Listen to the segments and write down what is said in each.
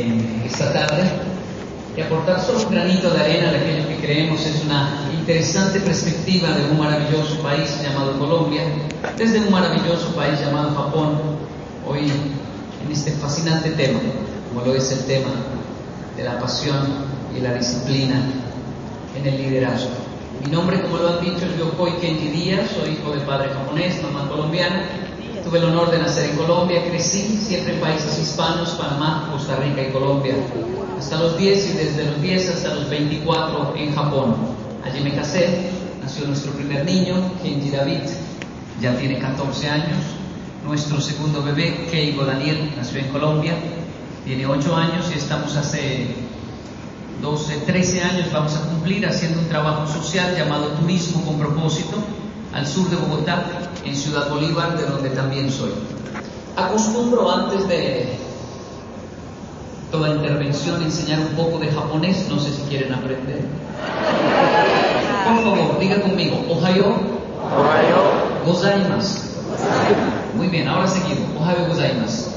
En esta tarde y aportar solo un granito de arena de aquello que creemos es una interesante perspectiva de un maravilloso país llamado Colombia, desde un maravilloso país llamado Japón, hoy en este fascinante tema, como lo es el tema de la pasión y la disciplina en el liderazgo. Mi nombre, como lo han dicho, es Yokoi Kenji Díaz, soy hijo de padre japonés, mamá colombiana. Tuve el honor de nacer en Colombia, crecí siempre en países hispanos, Panamá, Costa Rica y Colombia. Hasta los 10 y desde los 10 hasta los 24 en Japón. Allí me casé, nació nuestro primer niño, Kenji David, ya tiene 14 años. Nuestro segundo bebé, Keigo Daniel, nació en Colombia, tiene 8 años y estamos hace 12, 13 años vamos a cumplir haciendo un trabajo social llamado Turismo con propósito al sur de Bogotá, en Ciudad Bolívar, de donde también soy. Acostumbro antes de toda intervención enseñar un poco de japonés, no sé si quieren aprender. Por favor, diga conmigo, Ohayo, Ohayo gozaimasu. Muy bien, ahora seguimos, Ohayo gozaimasu.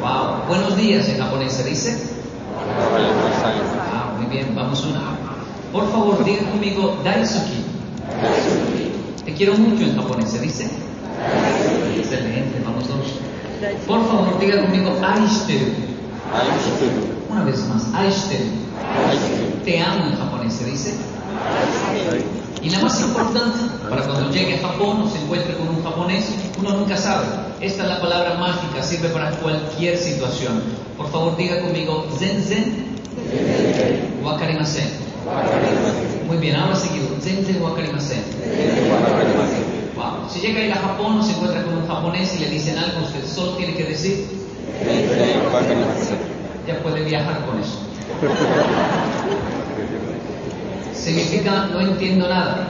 Wow, buenos días en japonés se dice. Ah, muy bien, vamos una. Por favor, diga conmigo Daisuki. Te quiero mucho en japonés, ¿se dice? Excelente, vamos dos. Por favor, diga conmigo Aishiteru. Una vez más, Aishiteru. Te amo en japonés, ¿se dice? Y la más importante, para cuando llegue a Japón o se encuentre con un japonés, uno nunca sabe. Esta es la palabra mágica, sirve para cualquier situación. Por favor, diga conmigo Zen Zen Wakarimasen. Muy bien, ahora seguido. Si llega a ir a Japón o se encuentra con un japonés y le dicen algo, usted solo tiene que decir, ya puede viajar con eso. Significa no entiendo nada.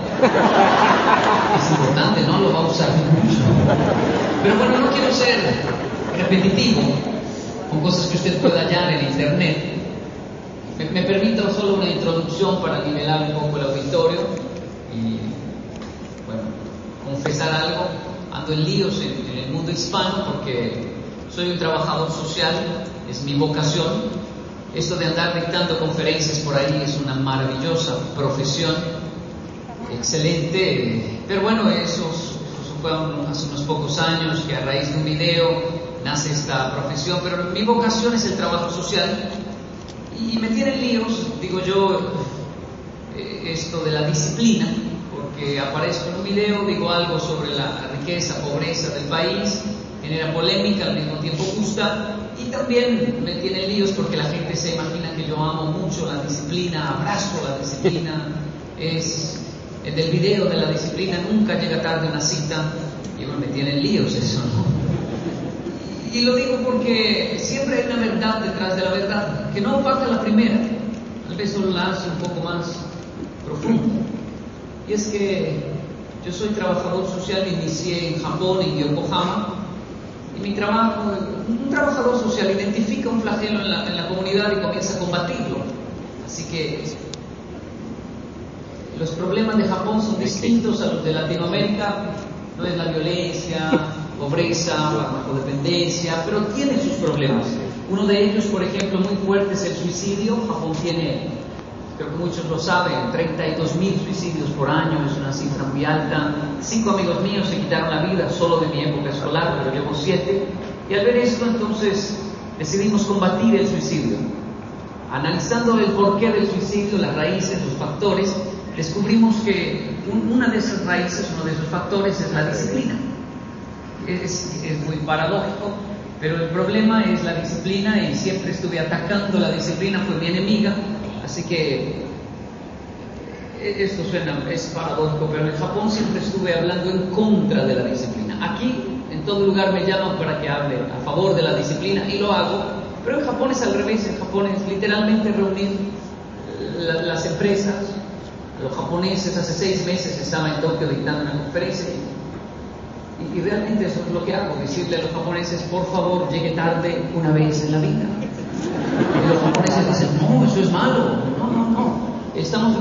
Es importante, ¿no? Lo va a usar mucho. Pero bueno, no quiero ser repetitivo con cosas que usted pueda hallar en internet. Me, permito solo una introducción para nivelar un poco el auditorio y, bueno, confesar algo. Ando en líos en, el mundo hispano porque soy un trabajador social, es mi vocación. Esto de andar dictando conferencias por ahí es una maravillosa profesión, excelente, pero bueno, eso fue hace unos pocos años que a raíz de un video nace esta profesión, pero mi vocación es el trabajo social y me tienen líos, digo yo, eh, esto de la disciplina, porque aparezco en un video, digo algo sobre la riqueza, pobreza del país, genera polémica, al mismo tiempo gusta, y también me tiene líos porque la gente se imagina que yo amo mucho la disciplina, abrazo la disciplina, es el del video de la disciplina, nunca llega tarde una cita, y bueno, me tienen líos eso, ¿no? Y lo digo porque siempre hay una verdad detrás de la verdad, que no opaca la primera, tal vez solo la hace un poco más profunda. Y es que yo soy trabajador social, inicié en Japón, en Yokohama, y mi trabajo, un trabajador social identifica un flagelo en la, en la comunidad y comienza a combatirlo. Así que los problemas de Japón son distintos a los de Latinoamérica, no es la violencia, pobreza, narcodependencia, pero tiene sus problemas. Uno de ellos, por ejemplo, muy fuerte es el suicidio. Japón tiene creo que muchos lo saben, 32 mil suicidios por año es una cifra muy alta. Cinco amigos míos se quitaron la vida solo de mi época escolar, pero llevo siete. Y al ver esto, entonces decidimos combatir el suicidio. Analizando el porqué del suicidio, las raíces, los factores, descubrimos que una de esas raíces, uno de esos factores es la disciplina. Es, es muy paradójico, pero el problema es la disciplina y siempre estuve atacando la disciplina, fue mi enemiga, así que e, esto suena, es paradójico, pero en Japón siempre estuve hablando en contra de la disciplina. Aquí, en todo lugar me llaman para que hable a favor de la disciplina y lo hago, pero en Japón es al revés, en Japón es literalmente reunir las empresas, los japoneses, hace seis meses estaba en Tokio dictando una y, realmente eso es lo que hago, decirle a los japoneses, por favor, llegue tarde una vez en la vida. Y los japoneses dicen, no, eso es malo. No, no, no. Estamos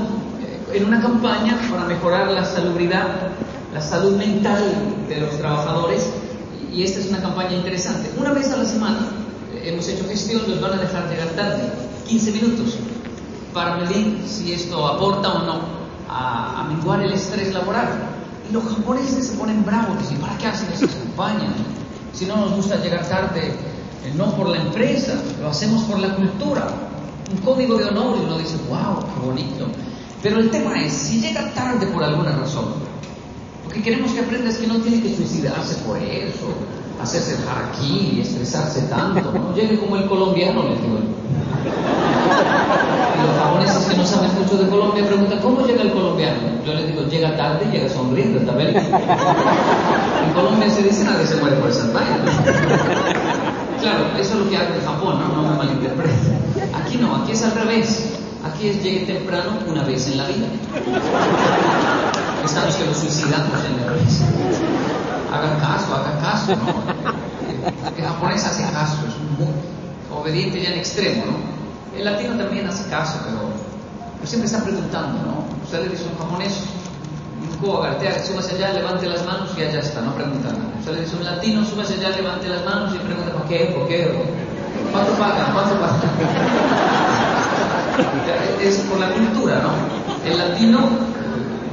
en una campaña para mejorar la salubridad, la salud mental de los trabajadores y esta es una campaña interesante. Una vez a la semana eh, hemos hecho gestión, los van a dejar llegar tarde, 15 minutos, para medir si esto aporta o no a, a menguar el estrés laboral. Los japoneses se ponen bravos, dicen, ¿para qué hacen esas campañas? Si no nos gusta llegar tarde, eh, no por la empresa, lo hacemos por la cultura. Un código de honor y uno dice, wow, qué bonito. Pero el tema es, si llega tarde por alguna razón, lo que queremos que aprenda es que no tiene que suicidarse por eso, hacerse aquí, estresarse tanto, ¿no? Llegue como el colombiano, le digo. Los japoneses que no saben mucho de Colombia preguntan, ¿cómo llega el colombiano? Yo les digo, llega tarde y llega sonriendo, está bien. En Colombia se dice, nadie se muere por esa vainas. Claro, eso es lo que hago en Japón, ¿no? No me malinterpreten. Aquí no, aquí es al revés. Aquí es llegue temprano una vez en la vida. Estamos que los suicidamos en el revés. Hagan caso, hagan caso, ¿no? El japonés hace caso, es muy obediente ya en extremo, ¿no? El latino también hace caso, pero, siempre está preguntando, ¿no? Usted le dice a un japonés, un súbase allá, levante las manos y allá está, no pregunta nada. Usted le dice a un latino, súbase allá, levante las manos y pregunta, ¿para qué? ¿Por qué? ¿Cuánto pagan? ¿Cuánto pagan? es por la cultura, ¿no? El latino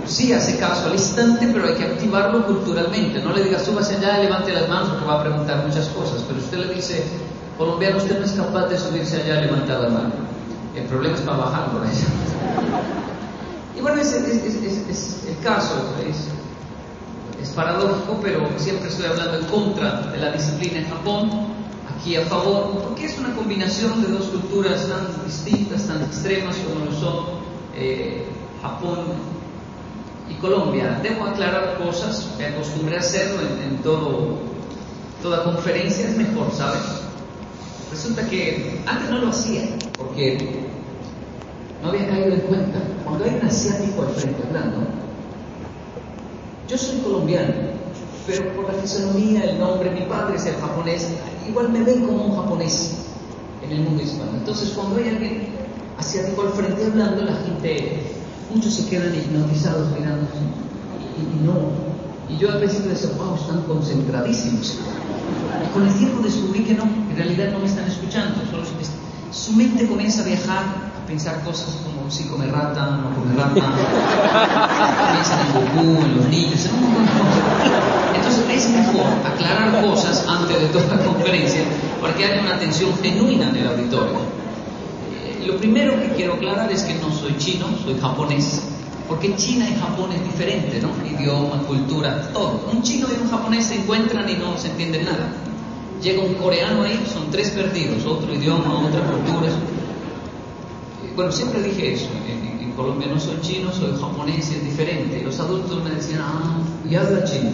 sí hace caso al instante, pero hay que activarlo culturalmente. No le diga súbase allá, levante las manos, porque va a preguntar muchas cosas. Pero usted le dice, colombiano, usted no es capaz de subirse allá, levantar la mano. El problema es para bajar por. Y bueno, es, es el caso, es paradójico, pero siempre estoy hablando en contra de la disciplina en Japón aquí a favor, porque es una combinación de dos culturas tan distintas, tan extremas como lo son eh, Japón y Colombia. Debo aclarar cosas, me acostumbré a hacerlo en, toda conferencia, es mejor, ¿sabes? Resulta que antes no lo hacía, porque no había caído en cuenta. Cuando hay un asiático al frente hablando, yo soy colombiano, pero por la fisonomía, el nombre, mi padre es el japonés, igual me ven como un japonés en el mundo hispano. Entonces, cuando hay alguien asiático al frente hablando, la gente, muchos se quedan hipnotizados mirando y, no. Y yo al principio decía, wow, están concentradísimos. Y con el tiempo descubrí que no, en realidad no me están escuchando, solo su mente comienza a viajar, a pensar cosas como si come rata, no come rata, piensan en Goku, en los niños, en un montón de. Entonces es mejor aclarar cosas antes de toda la conferencia para que haya una atención genuina en el auditorio. Eh, lo primero que quiero aclarar es que no soy chino, soy japonés, porque China y Japón es diferente, ¿no? Idioma, cultura, todo. Un chino y un japonés se encuentran y no se entienden nada. Llega un coreano ahí, son tres perdidos, otro idioma, otra cultura. Eh, bueno, siempre dije eso, en, en Colombia no soy chino, soy japonés, es diferente. Los adultos me decían, ah, y habla chino.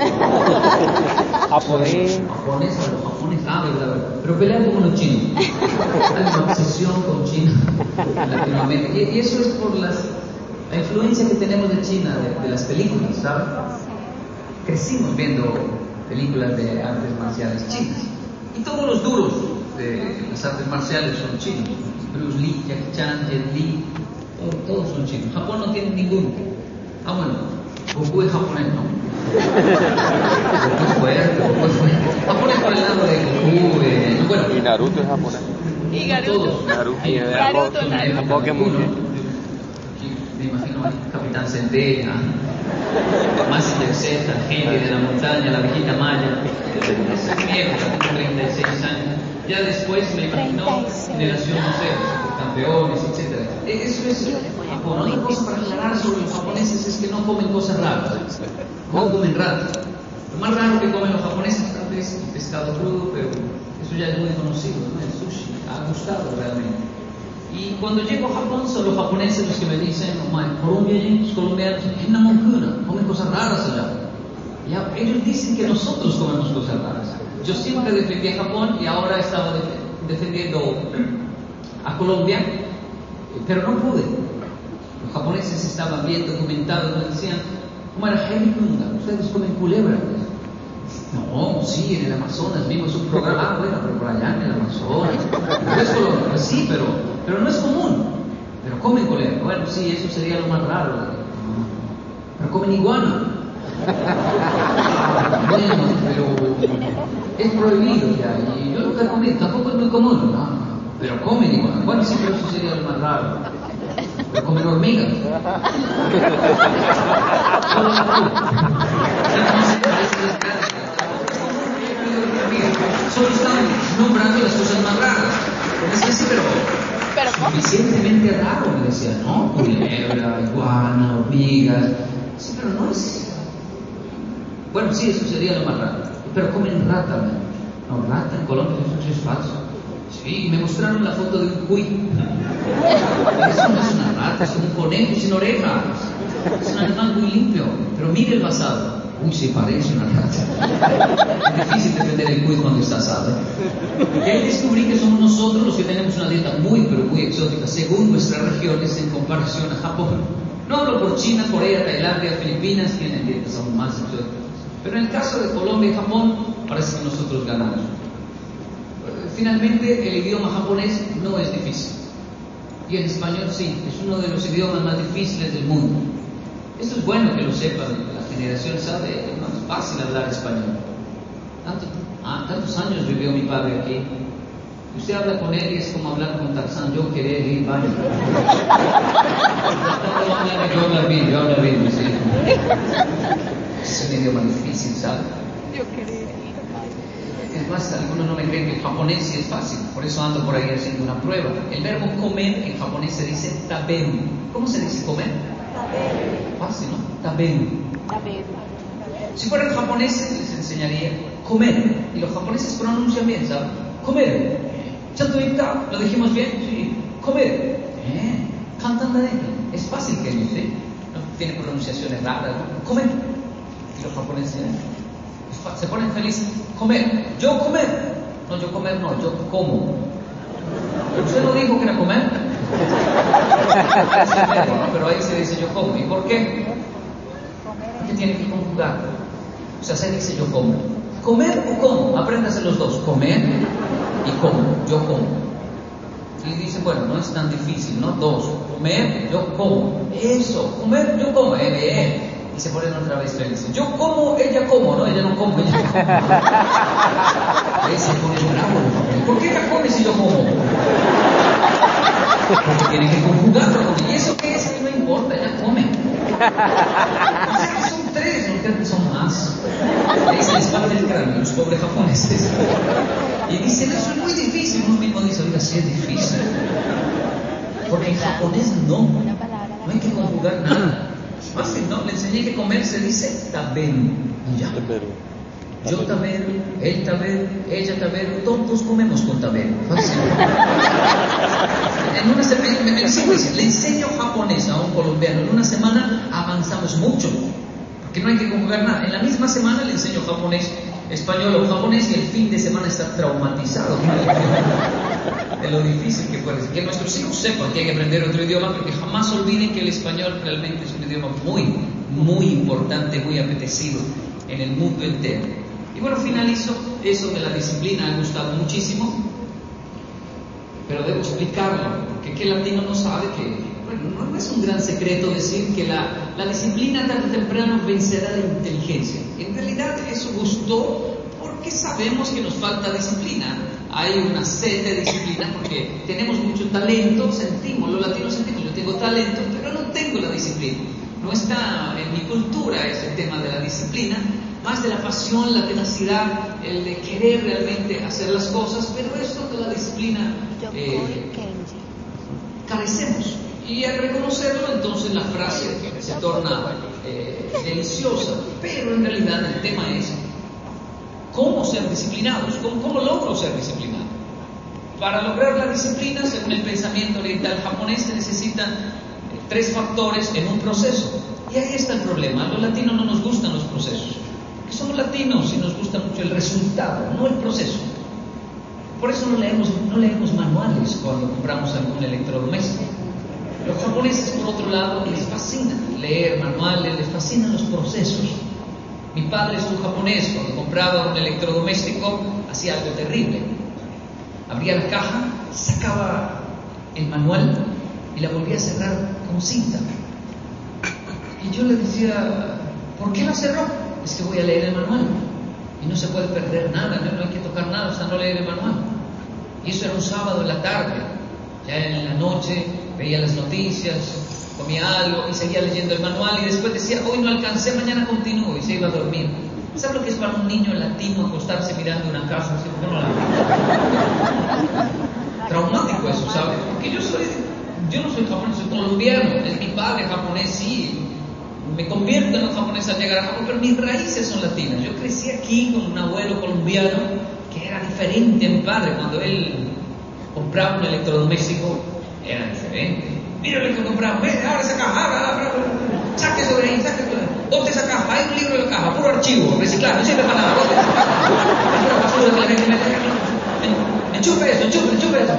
japonés. Japonés, los japoneses, ah, verdad, Pero pelean como los chinos. Hay una obsesión con China en Latinoamérica. Y, eso es por las, la influencia que tenemos de China, de, las películas, ¿sabes? Crecimos viendo películas de artes marciales chinas. Y todos los duros de las artes marciales son chinos. Bruce Lee, Jackie Chan, Jet Li, todos, todos son chinos. Japón no tiene ninguno. Ah, bueno, Goku es japonés, ¿no? Goku es Goku es fuerte. Japonés por el lado de Goku, eh, bueno. Y Naruto es japonés. Y Naruto. Naruto. Naruto, Naruto. Pokémon. Me imagino al Capitán Centella, Massinger Z, Henry de la Montaña, la viejita Maya. Tengo 36 años. Ya después me imagino Generación Museos, campeones, etc. Eso es Japón. Otra cosa para aclarar sobre los japoneses es que no comen cosas raras. No comen ratas. Lo más raro que comen los japoneses tal vez es pescado crudo, pero eso ya es muy conocido, ¿no? El sushi ha gustado realmente. Y cuando llego a Japón son los japoneses los que me dicen, oh, Colombia, los colombianos, en la moncuna, comen cosas raras allá. Ya, ellos dicen que nosotros comemos cosas raras. Yo siempre defendí a Japón y ahora estaba defendiendo a Colombia, pero no pude. Los japoneses estaban bien documentados, me decían, ¿cómo era Kunda? Ustedes comen culebra. No, sí, en el Amazonas vimos un programa, ah, bueno, pero por allá en el Amazonas. No es Colombia, sí, pero, pero no es común. Pero comen culebra. Bueno, sí, eso sería lo más raro. Pero comen iguana. Bueno, pero es prohibido ya. Y yo nunca comí, tampoco es muy común, ¿no? Pero comen iguana. Bueno, sí, pero eso sería lo más raro. Pero comen hormigas. Solo están nombrando las cosas más raras. Es que sí, pero, ¿Pero suficientemente raro, me decía, ¿no? Culebra, iguana, hormigas. Sí, pero no es. Bueno, sí, eso sería lo más raro. Pero comen rata, ¿no? No, rata en Colombia, eso es falso. Sí, me mostraron la foto de un cuy. Eso no es una rata, es un conejo sin orejas. Es un animal muy limpio. Pero mire el basado. Uy, se parece una rata. Es difícil defender el cuy cuando está asado. Y ahí descubrí que somos nosotros los que tenemos una dieta muy, pero muy exótica, según nuestras regiones en comparación a Japón. No hablo por China, Corea, Tailandia, Filipinas, tienen dietas aún más exóticas. Pero en el caso de Colombia y Japón, parece que nosotros ganamos. Finalmente, el idioma japonés no es difícil. Y el español sí, es uno de los idiomas más difíciles del mundo. Esto es bueno que lo sepan, la generación sabe, es más fácil hablar español. Tanto, ah, tantos años vivió mi padre aquí. Usted habla con él y es como hablar con Tarzán, yo quería ir baño. yo hablar bien, yo hablar bien, sí. Es un idioma difícil, ¿sabe? Yo quería Es más, algunos no me creen que el japonés sí es fácil, por eso ando por ahí haciendo una prueba. El verbo comer en japonés se dice taberu. ¿Cómo se dice comer? Fácil, ¿no? Taberu. Si fueran japoneses les enseñaría comer. Y los japoneses pronuncian bien, ¿sabes? Comer. ¿Chanto ¿Lo dijimos bien? Sí. Comer. Eh, cantan la Es fácil que dice. No tiene pronunciaciones raras, ¿no? Comer. Y los japoneses ¿eh? se ponen felices. Comer. Yo comer. No, yo comer no, yo como. ¿Usted no dijo que era comer? Pero ahí se dice yo como. ¿Y por qué? Porque tiene que conjugar. O sea, se dice yo como. ¿Comer o como? Apréndase los dos. Comer y como. Yo como. Y dice, bueno, no es tan difícil, ¿no? Dos. Comer, yo como. Eso. Comer, yo como. Eh, eh. Y se ponen otra vez. Yo como, ella como, ¿no? Ella no come, ella come. Ahí se pone bravo. ¿Por qué ella come si yo como? Que conjugarlo. ¿Y eso qué es? No importa, ella come. O sea que son tres, no que son más. Ahí se les parte el cráneo, los pobres japoneses. Y dicen, eso es muy difícil. Uno mismo dice, oiga, sí es difícil. Porque en japonés no. No hay que conjugar nada. Fácil. Le enseñé que comer se dice taberu. Y ya. Yo taberu, él taberu, ella taberu, todos comemos con taberu. Fácil. En una semana, me, le enseño japonés a un colombiano. En una semana avanzamos mucho. Porque no hay que conjugar nada. En la misma semana le enseño japonés, español o japonés y el fin de semana está traumatizado de lo difícil que puede ser. Que nuestros hijos sepan que hay que aprender otro idioma, porque jamás olviden que el español realmente es un idioma muy, muy importante, muy apetecido en el mundo entero. Bueno, finalizo eso de la disciplina, ha gustado muchísimo, pero debo explicarlo, porque qué latino no sabe que, bueno, no es un gran secreto decir que la, la disciplina tarde o temprano vencerá la inteligencia. En realidad eso gustó porque sabemos que nos falta disciplina hay una sed de disciplina porque tenemos mucho talento, sentimos, los latinos sentimos, yo tengo talento, pero no tengo la disciplina. No está en mi cultura ese tema de la disciplina, más de la pasión, la tenacidad, el de querer realmente hacer las cosas, pero esto de la disciplina eh, carecemos. Y al reconocerlo, entonces la frase se torna eh, deliciosa, pero en realidad el tema es cómo ser disciplinados, cómo, cómo logro ser disciplinado. Para lograr la disciplina, según el pensamiento oriental japonés, se necesitan eh, tres factores en un proceso. Y ahí está el problema. A los latinos no nos gustan los procesos. Somos latinos y nos gusta mucho el resultado, no el proceso. Por eso no leemos, no leemos manuales cuando compramos algún electrodoméstico. Los japoneses, por otro lado, les fascina leer manuales, les fascinan los procesos. Mi padre es un japonés, cuando compraba un electrodoméstico hacía algo terrible. Abría la caja, sacaba el manual y la volvía a cerrar con cinta. Y yo le decía, ¿por qué la cerró? Es que voy a leer el manual. Y no se puede perder nada, no, hay que tocar nada hasta no leer el manual. Y eso era un sábado en la tarde. Ya en la noche veía las noticias, comía algo y seguía leyendo el manual y después decía, hoy no alcancé, mañana continúo y se iba a dormir. ¿Sabe lo que es para un niño latino acostarse mirando una casa? Traumático eso, ¿sabe? Porque yo soy, yo no soy japonés, soy colombiano, es mi padre japonés, sí. Me convierto en un japonés al llegar a Japón, pero mis raíces son latinas. Yo crecí aquí con un abuelo colombiano que era diferente a mi padre. Cuando él compraba un electrodoméstico, era diferente Mira lo que compramos, ve, abre esa caja, abre, abre, saque sobre ahí, saque sobre ahí. Bote esa caja, hay un libro en la caja, puro archivo, reciclado, no sirve para nada, basura que la gente eso, enchufe, enchufe eso.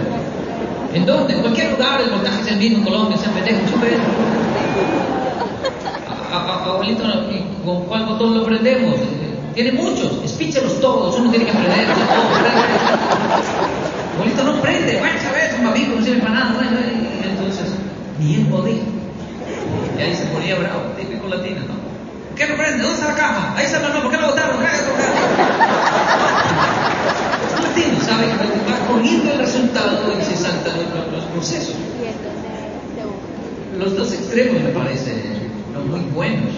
¿En dónde? En cualquier lugar, el voltaje es el mismo en Colombia, se pendejo, enchufe eso. Abuelito, ¿con cuál botón lo prendemos? Tiene muchos, espíchelos todos, uno tiene que prender, Abuelito, no prende, bueno, sabes, un babico, no sirve para nada, entonces ni él podía. Y ahí se ponía bravo, típico latino, ¿no? ¿Por qué no prende? ¿Dónde está la caja? Ahí está el manual, ¿por qué lo botaron? Es latino, ¿sabe? Va corriendo el resultado y se saltan los, los procesos. Los dos extremos me parecen muy buenos.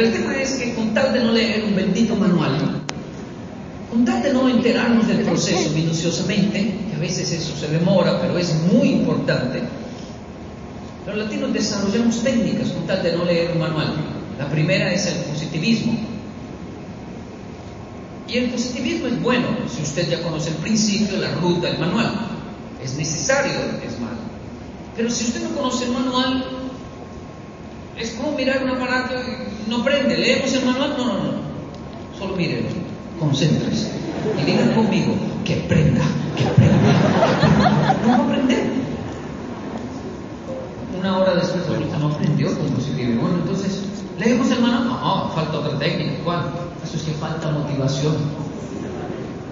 Pero el tema es que con tal de no leer un bendito manual, con tal de no enterarnos del proceso minuciosamente, que a veces eso se demora, pero es muy importante, los latinos desarrollamos técnicas con tal de no leer un manual. La primera es el positivismo. Y el positivismo es bueno si usted ya conoce el principio, la ruta, el manual. Es necesario, es malo. Pero si usted no conoce el manual, es como mirar un aparato y no prende. ¿Leemos el manual? No, no, no. Solo mírelo, concéntrese. Y digan conmigo, que prenda, que prenda. No va a aprender una hora después ahorita no aprendió con positivismo. Bueno, entonces, ¿leemos el manual? No, falta otra técnica. ¿Cuál? Eso es que falta motivación.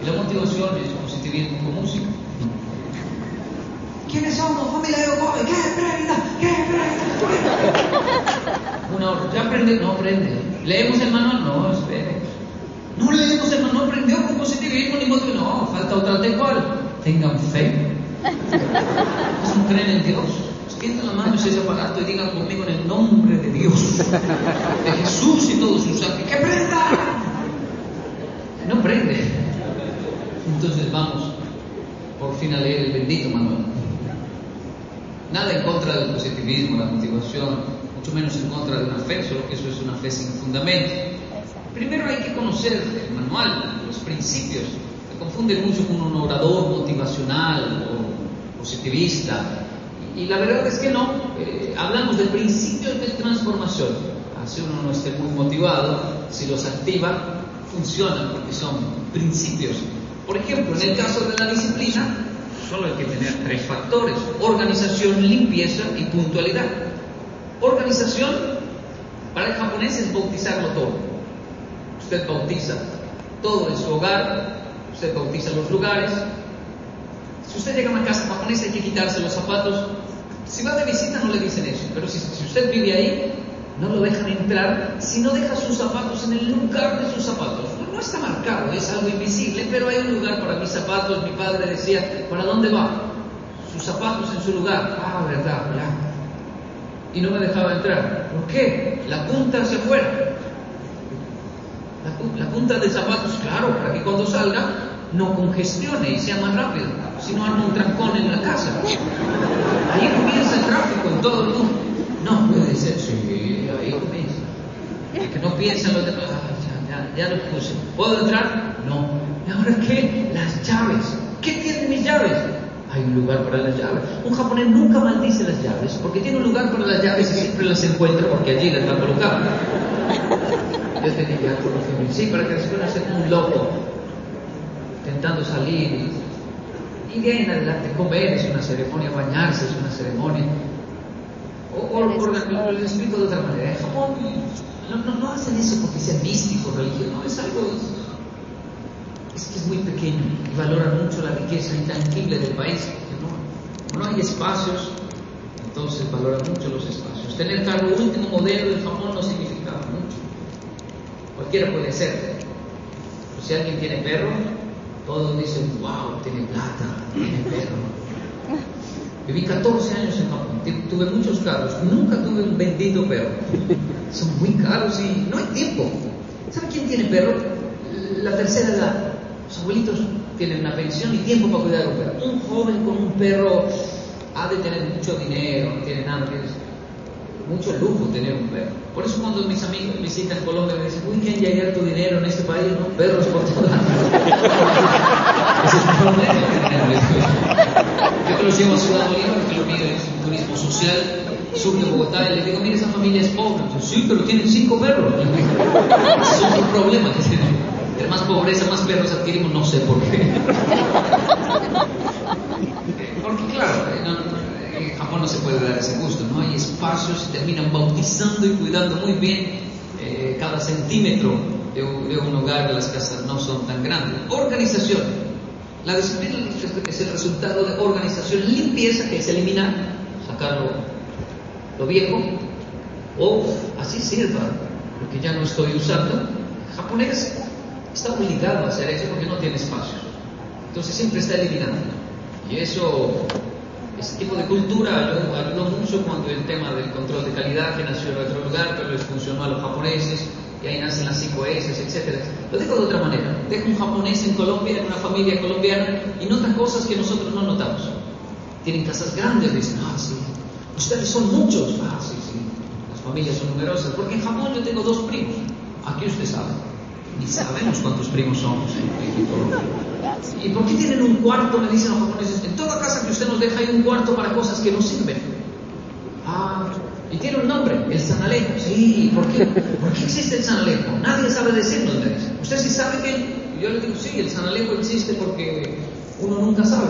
Y la motivación es positivismo con música. ¿Quiénes somos? Familia de Ocoy. ¿Qué prenda? ¿Qué prenda? Hora. ¿Ya aprende? No aprende. ¿Leemos el manual? No, espere. No leemos el manual, no aprendió con positivismo ni motivación. No, falta otra técnica. ¿Cuál? Tengan fe. Es un creen en Dios extiendan la mano ese aparato y digan conmigo en el nombre de Dios, de Jesús y todos sus ángeles, ¡que prenda! No prende. Entonces vamos por fin a leer el bendito manual. Nada en contra del positivismo, la motivación, mucho menos en contra de una fe, solo que eso es una fe sin fundamento. Primero hay que conocer el manual, los principios. Se confunde mucho con un orador motivacional o positivista y la verdad es que no, eh, hablamos de principios de transformación. Así uno no esté muy motivado, si los activa, funcionan porque son principios. Por ejemplo, en el caso de la disciplina, solo hay que tener tres factores, organización, limpieza y puntualidad. Organización, para el japonés es bautizarlo todo. Usted bautiza todo en su hogar, usted bautiza los lugares, si usted llega a una casa japonesa hay que quitarse los zapatos. Si va de visita no le dicen eso, pero si, usted vive ahí, no lo dejan entrar si no deja sus zapatos en el lugar de sus zapatos. No está marcado, es algo invisible, pero hay un lugar para mis zapatos. Mi padre decía, ¿para dónde va? Sus zapatos en su lugar. Ah, verdad, ya. Y no me dejaba entrar. ¿Por qué? La punta hacia afuera. La, la punta de zapatos, claro, para que cuando salga no congestione y sea más rápido, si no arma un trancón en la casa. Ahí comienza el tráfico en todo el mundo. No puede ser. No piensen los demás, ah, ya, ya, lo puse. ¿Puedo entrar? No. ¿Y ahora qué? Las llaves. ¿Qué tienen mis llaves? Hay un lugar para las llaves. Un japonés nunca maldice las llaves porque tiene un lugar para las llaves y siempre las encuentra porque allí las va a colocar. Yo tenía ya conocimiento. Sí, para que después no un loco intentando salir. Y, de ahí en adelante comer es una ceremonia, bañarse es una ceremonia. O, o, o les explico de otra manera. En Japón no, no, no, hacen eso porque sea místico, religioso, no, es algo. Es que es muy pequeño y valoran mucho la riqueza intangible del país. No, no hay espacios, entonces valoran mucho los espacios. Tener carro último modelo en Japón no significa mucho. Cualquiera puede ser. Pero si alguien tiene perro, todos dicen, wow, tiene plata, tiene perro. Viví 14 años en Japón, tuve muchos carros, nunca tuve un bendito perro. Son muy caros y no hay tiempo. ¿Sabe quién tiene perro? La tercera edad. Los abuelitos tienen una pensión y tiempo para cuidar a un perro. Un joven con un perro ha de tener mucho dinero, no tiene nada, tiene mucho lujo tener un perro. Por eso cuando mis amigos visitan Colombia me dicen, uy, ¿quién ya tu dinero en este país? No, perros por todas Ese es un problema Yo que los llevo a Ciudad Bolívar, que lo mío es un turismo social, sur de Bogotá, y les digo, mira, esa familia es pobre. sí, pero tienen cinco perros. Ese es un problema que tienen. Entre más pobreza, más perros adquirimos, no sé por qué. Porque claro, no, en Japón no se puede dar ese gusto, ¿no? Hay espacios, se terminan bautizando y cuidando muy bien eh, cada centímetro de un, de un, hogar, las casas no son tan grandes. Organización. La disciplina es el resultado de organización, limpieza, que es eliminar, sacar lo, lo viejo, o así sirva lo que ya no estoy usando. El japonés está obligado a hacer eso porque no tiene espacio. Entonces siempre está eliminando. Y eso ese tipo de cultura ayudó, mucho cuando el tema del control de calidad, que nació en otro lugar, pero les funcionó a los japoneses, y ahí nacen las 5S, etc. Lo digo de otra manera, deja un japonés en Colombia, en una familia colombiana, y nota cosas que nosotros no notamos. Tienen casas grandes, dicen, ah, sí, ustedes son muchos, ah, sí, sí, las familias son numerosas, porque en Japón yo tengo dos primos, aquí usted sabe, ni sabemos cuántos primos somos en Colombia. ¿Y por qué tienen un cuarto? Me dicen los japoneses. En toda casa que usted nos deja hay un cuarto para cosas que no sirven. Ah, y tiene un nombre, el San Alejo. Sí, ¿por qué? ¿Por qué existe el San Alejo? Nadie sabe decirnos, me dice. Usted sí sabe que yo le digo, sí, el San Alejo existe porque uno nunca sabe.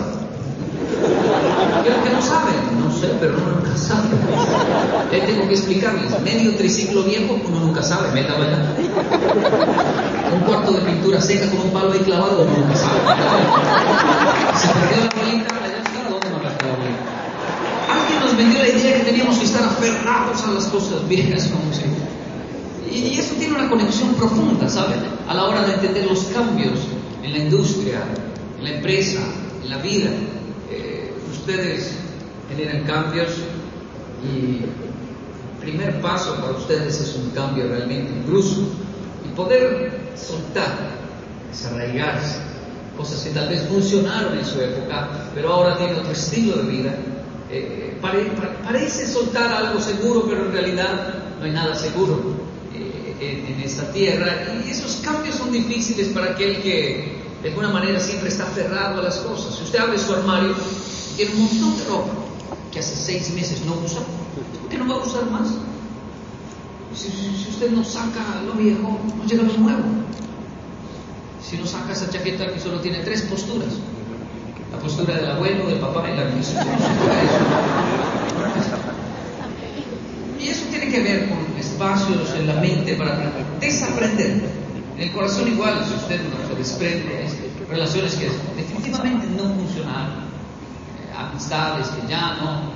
Creo que no saben, no sé, pero uno nunca sabe. Le tengo que explicarles. Medio triciclo viejo, uno nunca sabe, métalo allá. Un cuarto de pintura seca con un palo ahí clavado, uno nunca sabe. Se perdió la bolita, allá está, ¿dónde nos la bolita? Alguien idea que teníamos que estar aferrados a las cosas viejas, como si. Y eso tiene una conexión profunda, ¿saben? A la hora de entender los cambios en la industria, en la empresa, en la vida ustedes generan cambios y el primer paso para ustedes es un cambio realmente incluso y poder soltar, desarraigarse, cosas que tal vez funcionaron en su época, pero ahora tienen otro estilo de vida. Eh, pare, parece soltar algo seguro, pero en realidad no hay nada seguro eh, en, en esta tierra y esos cambios son difíciles para aquel que de alguna manera siempre está aferrado a las cosas. Si usted abre su armario, tiene un montón de ropa que hace seis meses no usa, ¿por qué no va a usar más? Si, si, usted no saca lo viejo, no llega lo nuevo. Si no saca esa chaqueta que solo tiene tres posturas, la postura del abuelo, del papá y la. Y eso tiene que ver con espacios en la mente para desaprender. En el corazón igual, si usted no se desprende, relaciones que definitivamente no funcionaron amistades que ya no,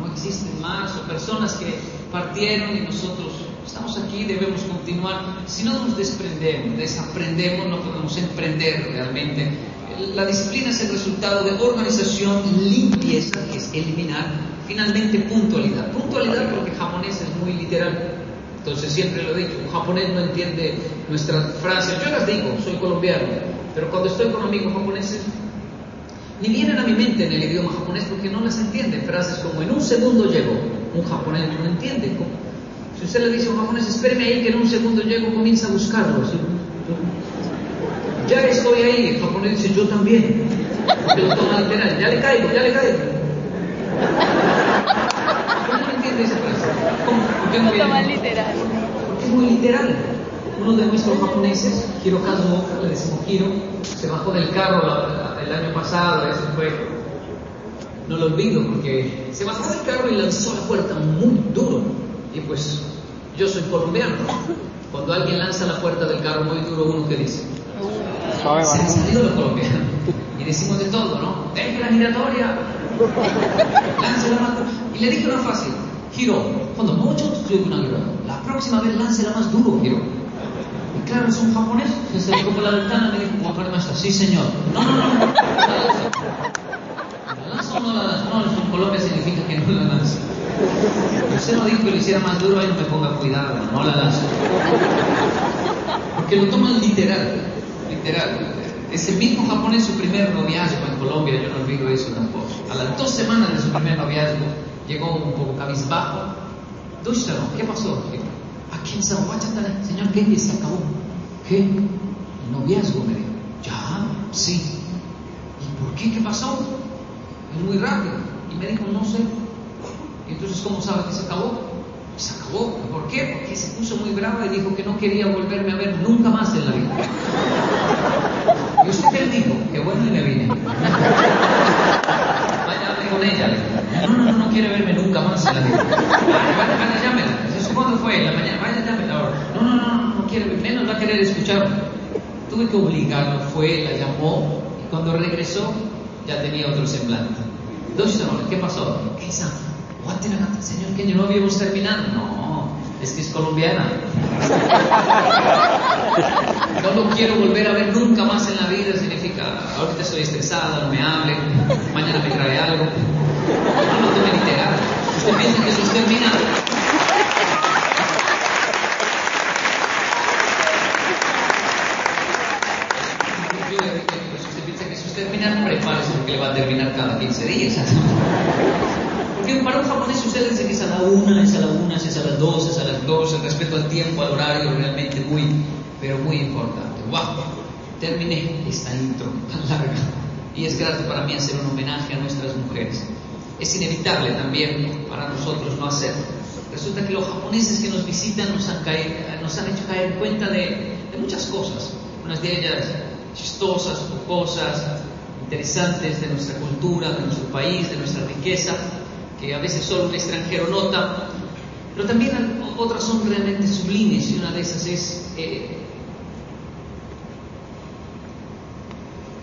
no existen más, o personas que partieron y nosotros estamos aquí, debemos continuar. Si no nos desprendemos, desaprendemos, no podemos emprender realmente. La disciplina es el resultado de organización, limpieza, que es eliminar, finalmente puntualidad. Puntualidad porque japonés es muy literal. Entonces siempre lo he dicho, un japonés no entiende nuestras frases. Yo las digo, soy colombiano, pero cuando estoy con amigos japoneses ni vienen a mi mente en el idioma japonés porque no las entienden. Frases como en un segundo llego, un japonés no entiende. Si usted le dice a un japonés, espéreme ahí que en un segundo llego, comienza a buscarlo. Ya estoy ahí, el japonés dice, yo también. Porque lo toma literal, ya le caigo, ya le caigo. ¿Cómo no entiende esa frase? ¿Cómo? ¿Por qué no toma literal. Porque es muy literal. Uno de nuestros japoneses, Hirokazu, le decimos Hiro, se bajó del carro el año pasado, eso fue, no lo olvido, porque se bajó del carro y lanzó la puerta muy duro. Y pues yo soy colombiano. Cuando alguien lanza la puerta del carro muy duro, uno que dice, se han salido los colombianos. Y decimos de todo, ¿no? Deje la giratoria, lance la mano. Y le dije una frase, Hiro, cuando mucho una la próxima vez lance la más duro, Hiro. Y claro, es un japonés, se acercó por la ventana y me dijo, maestra, sí señor. No, no, no, no, ¿La lanza o no la lanza? No, en Colombia significa que no la lanza. Usted no dijo que lo hiciera más duro, ahí no me ponga cuidado, no la lanza. Porque lo toman literal, literal. Ese mismo japonés, su primer noviazgo en Colombia, yo no olvido eso tampoco. A las dos semanas de su primer noviazgo, llegó un poco cabizbajo. ¿Qué pasó? ¿A quién se Señor Kenji, se acabó. ¿Qué? Noviazgo, me dijo. Ya, sí. ¿Y por qué? ¿Qué pasó? Es muy rápido. Y me dijo, no sé. Y entonces, ¿cómo sabe que se acabó? Se acabó. ¿Por qué? Porque se puso muy brava y dijo que no quería volverme a ver nunca más en la vida. Y usted le dijo, qué bueno y me vine. Vaya, con ella. No, no, no, no quiere verme nunca más en la vida. Vaya, vaya, llámela. ¿Cuándo fue? La mañana. Vaya, llámela ahora. No, no, no, no quiere, menos va a querer escucharme. Tuve que obligarlo, fue, la llamó y cuando regresó ya tenía otro semblante. Dos ¿qué pasó? ¿Qué es Señor, que no habíamos terminado. No, es que es colombiana. No lo quiero volver a ver nunca más en la vida, significa, ahorita estoy estresada, no me hable, mañana me trae algo. No lo tome literal. Usted piensa que eso es terminado. Si usted piensa que eso es terminar, prepárese porque le va a terminar cada 15 días. Porque para un japonés usted dice que es a la una, es a la una, es a las dos, es a las dos, el respeto al tiempo, al horario, realmente muy, pero muy importante. ¡Wow! Terminé esta intro tan larga y es grato para mí hacer un homenaje a nuestras mujeres. Es inevitable también para nosotros no hacerlo. Resulta que los japoneses que nos visitan nos han, nos han hecho caer en cuenta de, de muchas cosas, unas de ellas chistosas, cosas interesantes de nuestra cultura, de nuestro país, de nuestra riqueza, que a veces solo un extranjero nota, pero también otras son realmente sublimes y una de esas es eh,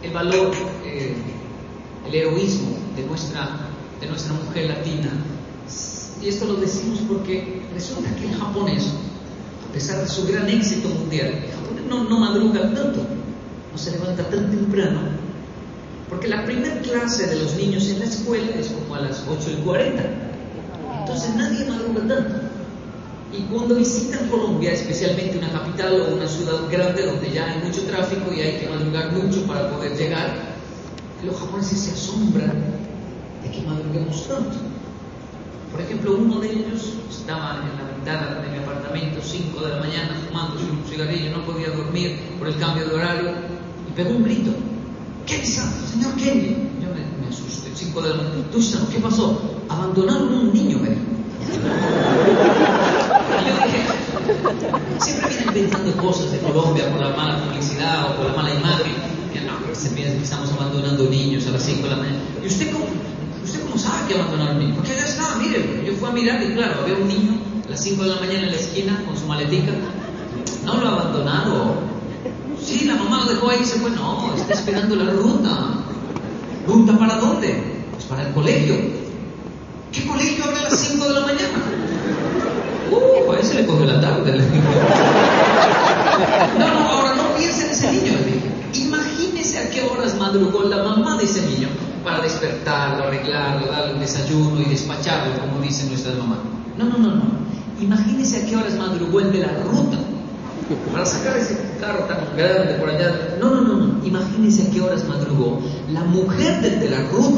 el valor, eh, el heroísmo de nuestra, de nuestra mujer latina. Y esto lo decimos porque resulta que el japonés, a pesar de su gran éxito mundial, el japonés no, no madruga tanto, no se levanta tan temprano, porque la primera clase de los niños en la escuela es como a las 8 y 40. Entonces nadie madruga tanto. Y cuando visitan Colombia, especialmente una capital o una ciudad grande donde ya hay mucho tráfico y hay que madrugar mucho para poder llegar, los japoneses se asombran de que madruguemos tanto. Por ejemplo, uno de ellos estaba en la ventana de mi apartamento, 5 de la mañana, fumando un cigarrillo, no podía dormir por el cambio de horario, y pegó un grito. ¿Qué pasa, señor Kenny? Yo me, asusté, 5 de la mañana. ¿qué pasó? Abandonaron a un niño, me dijo. Y yo dije, siempre vienen inventando cosas de Colombia por la mala publicidad o por la mala imagen. Y no, que estamos abandonando niños a las 5 de la mañana. ¿Y usted cómo, usted cómo sabe que abandonaron niños? Porque ya estaba, mire, yo fui a mirar y claro, había un niño a las 5 de la mañana en la esquina con su maletica. No lo abandonaron Sí, la mamá lo dejó ahí y se fue. No, está esperando la ruta. ¿Ruta para dónde? Pues para el colegio. ¿Qué colegio abre a las 5 de la mañana? Uh, a ese le cogió la tarde. No, no, ahora no piensen en ese niño. Imagínese a qué horas madrugó la mamá de ese niño para despertarlo, arreglarlo, darle el desayuno y despacharlo, como dicen nuestras mamás. No, no, no, no. Imagínese a qué horas madrugó el de la ruta para sacar ese carro tan grande por allá. No, no, no. Imagínese a qué horas madrugó la mujer del de la. Porque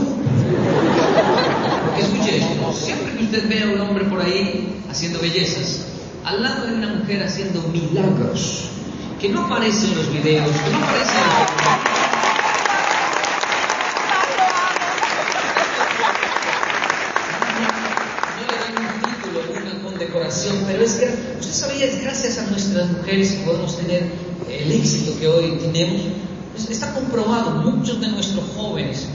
escuche esto, siempre que usted ve a un hombre por ahí haciendo bellezas, al lado de una mujer haciendo milagros, que no aparecen en los videos, que no aparecen en los... pero es que usted sabía, es gracias a nuestras mujeres podemos tener el éxito que hoy tenemos. Está comprobado, muchos de nuestros jóvenes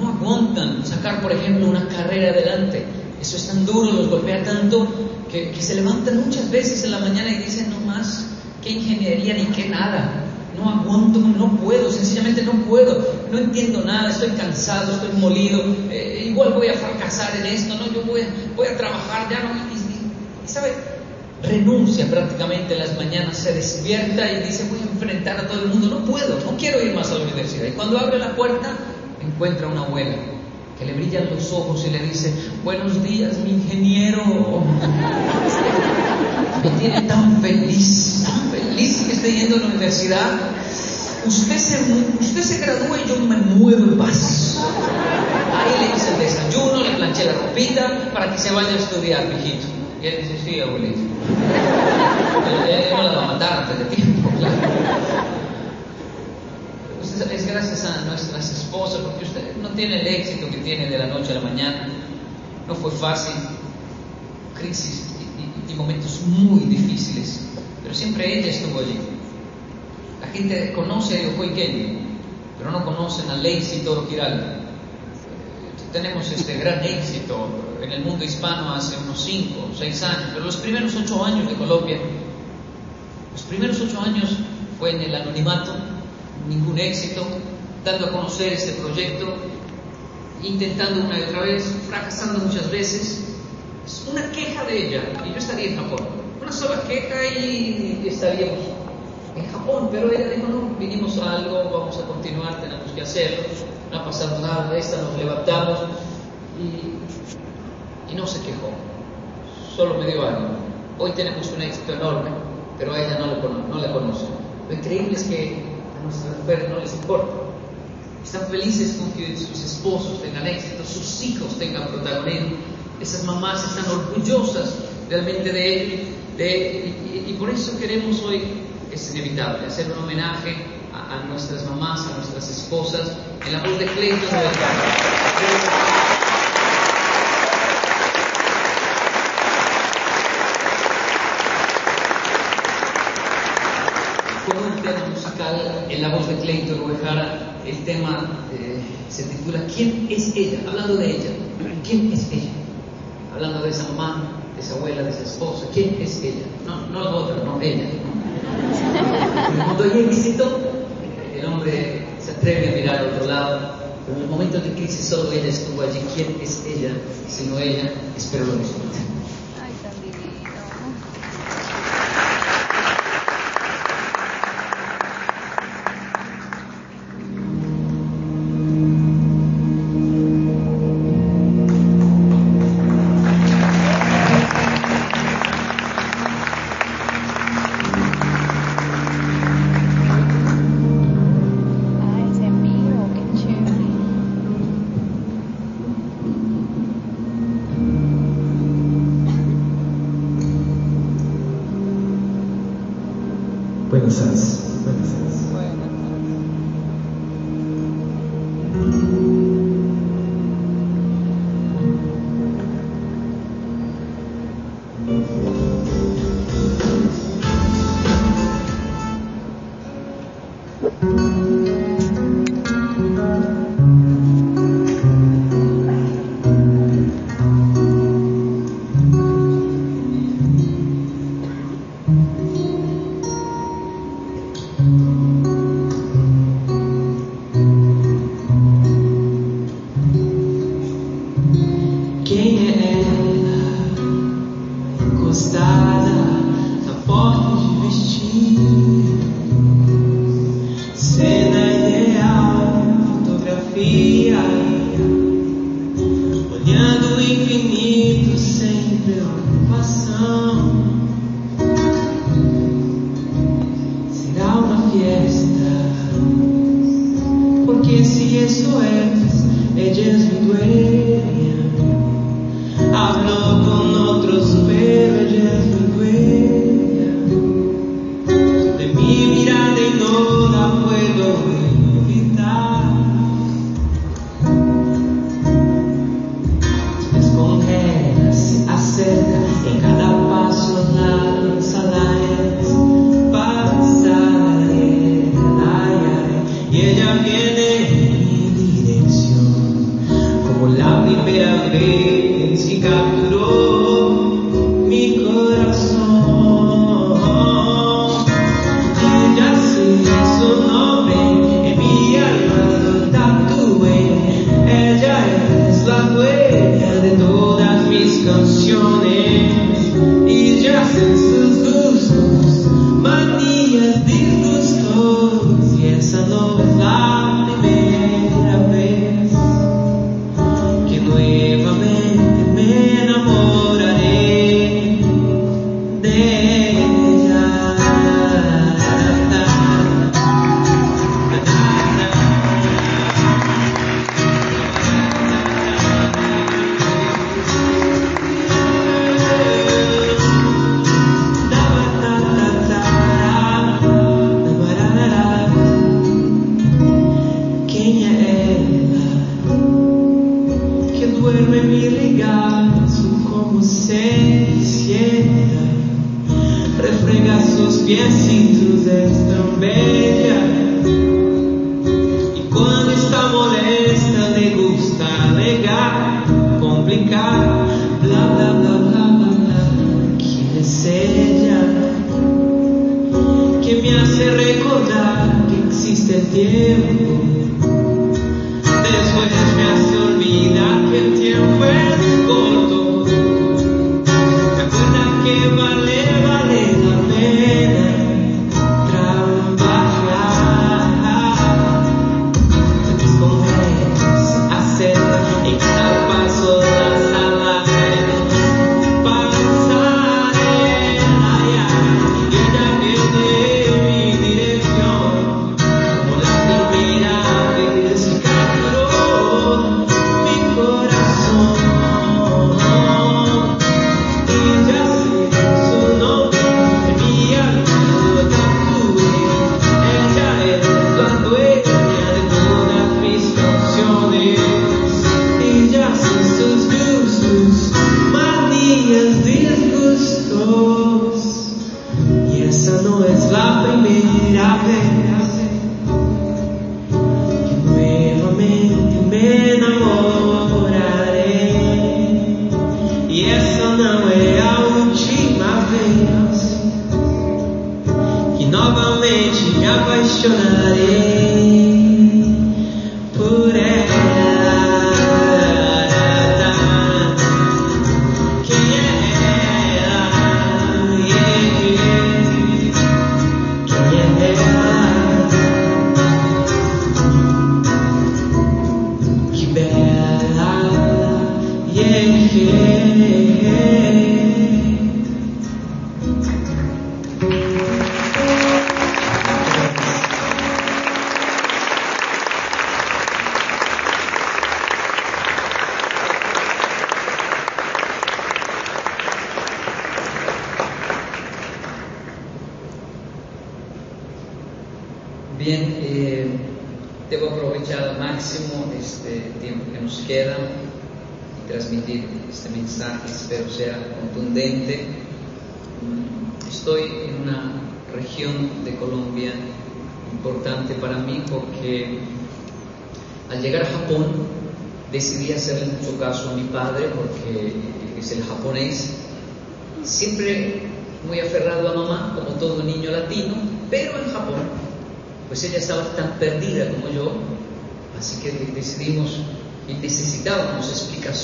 no aguantan sacar, por ejemplo, una carrera adelante. Eso es tan duro, los golpea tanto, que, que se levantan muchas veces en la mañana y dicen, no más, qué ingeniería ni qué nada. No aguanto, no puedo, sencillamente no puedo, no entiendo nada, estoy cansado, estoy molido, eh, igual voy a fracasar en esto, no, yo voy, voy a trabajar, ya no, y, sabe, renuncia prácticamente en las mañanas, se despierta y dice, voy a enfrentar a todo el mundo, no puedo, no quiero ir más a la universidad. Y cuando abre la puerta, encuentra a una abuela que le brillan los ojos y le dice, buenos días, mi ingeniero. Me tiene tan feliz, tan feliz que esté yendo a la universidad. Usted se, usted se gradúa y yo me muero en paz. Ahí le hice el desayuno, le planché la ropita para que se vaya a estudiar, mijito. Y él dice, sí, abuelito. Él no la va a matar antes de tiempo, claro es gracias a nuestras esposas, porque usted no tiene el éxito que tiene de la noche a la mañana. No fue fácil, crisis y, momentos muy difíciles, pero siempre ella estuvo allí. La gente conoce a Yokoiken, pero no conocen a Lacey Toro. Tenemos este gran éxito en el mundo hispano hace unos 5 o 6 años, pero los primeros 8 años de Colombia, los primeros 8 años fue en el anonimato, ningún éxito, dando a conocer este proyecto, intentando una y otra vez, fracasando muchas veces. Es una queja de ella, y yo estaría en Japón. Una sola queja y estaríamos en Japón, pero ella dijo, no, vinimos a algo, vamos a continuar, tenemos que hacerlo, no ha pasado nada de esta, nos levantamos y, y no se quejó, solo me dio ánimo. Hoy tenemos un éxito enorme, pero a ella no, le, no la conoce. Lo increíble es que nuestras mujeres no les importa. Están felices con que sus esposos tengan éxito, sus hijos tengan protagonismo. Esas mamás están orgullosas realmente de ellos. De, y, por eso queremos hoy, es inevitable, hacer un homenaje a, nuestras mamás, a nuestras esposas, en la voz de Clayton en la voz de Clayton Uejara, el tema eh, se titula ¿Quién es ella? Hablando de ella. ¿Quién es ella? Hablando de esa mamá, de esa abuela, de esa esposa. ¿Quién es ella? No, no la otra, no ella. Cuando hay éxito, el hombre se atreve a mirar a otro lado. Pero en el momento de crisis solo ella estuvo allí. ¿Quién es ella? Sino ella. Espero lo disfruten.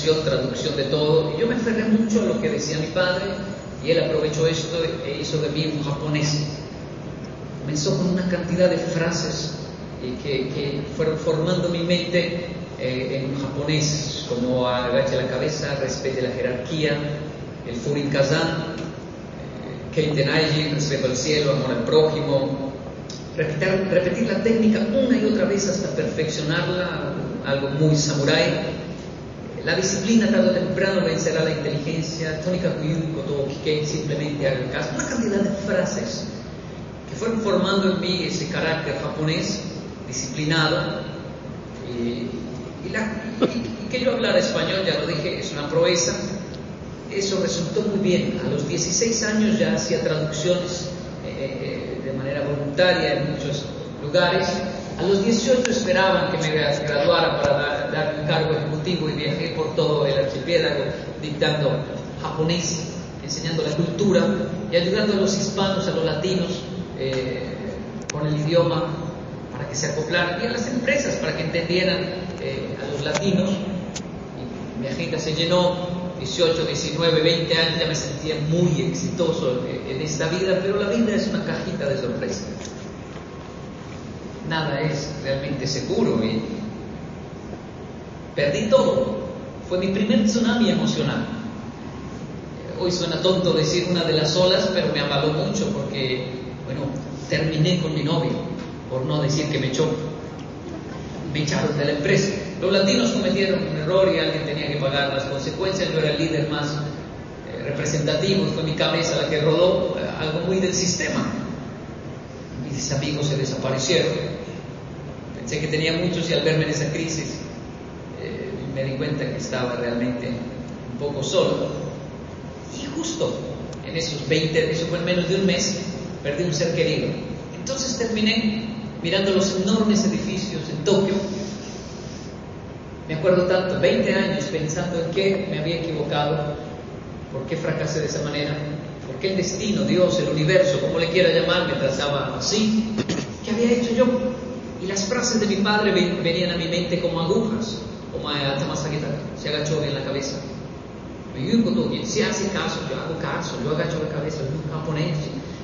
Explicación, traducción de todo. Y yo me aferré mucho a lo que decía mi padre y él aprovechó esto e hizo de mí un japonés. Comenzó con una cantidad de frases que, que fueron formando mi mente eh, en japonés, como agache la cabeza, respete la jerarquía, el furin kazan, eh, keiten aiji, respeto al cielo, amor al prójimo, repetir, repetir la técnica una y otra vez hasta perfeccionarla, algo muy samurái. La disciplina tarde o temprano vencerá la inteligencia, tónica koto que simplemente haga caso. Una cantidad de frases que fueron formando en mí ese carácter japonés, disciplinado. Y, que yo hablara español, ya lo dije, es una proeza. Eso resultó muy bien. A los 16 años ya hacía traducciones. Eh, de manera voluntaria en muchos lugares. A los 18 esperaban que me graduara para dar, un cargo ejecutivo y viajé por todo el archipiélago dictando japonés, enseñando la cultura y ayudando a los hispanos, a los latinos eh, con el idioma para que se acoplaran y a las empresas para que entendieran eh, a los latinos. Mi agenda se llenó 18, 19, 20 años ya me sentía muy exitoso en esta vida, pero la vida es una cajita de sorpresas. Nada es realmente seguro y perdí todo. Fue mi primer tsunami emocional. Hoy suena tonto decir una de las olas, pero me avaló mucho porque, bueno, terminé con mi novio, por no decir que me echó. Me echaron de la empresa. Los latinos cometieron un error y alguien tenía que pagar las consecuencias. Yo era el líder más eh, representativo, fue mi cabeza la que rodó, eh, algo muy del sistema. Mis amigos se desaparecieron. Pensé que tenía muchos y al verme en esa crisis eh, me di cuenta que estaba realmente un poco solo. Y justo en esos 20, eso fue en menos de un mes, perdí un ser querido. Entonces terminé mirando los enormes edificios en Tokio. Me acuerdo tanto, 20 años pensando en qué me había equivocado, por qué fracasé de esa manera, por qué el destino, Dios, el universo, como le quiera llamar, me trazaba así. ¿Qué había hecho yo? Y las frases de mi padre venían a mi mente como agujas, a se agachó en la cabeza. Si hace caso, yo hago caso, yo agacho la cabeza, un japonés.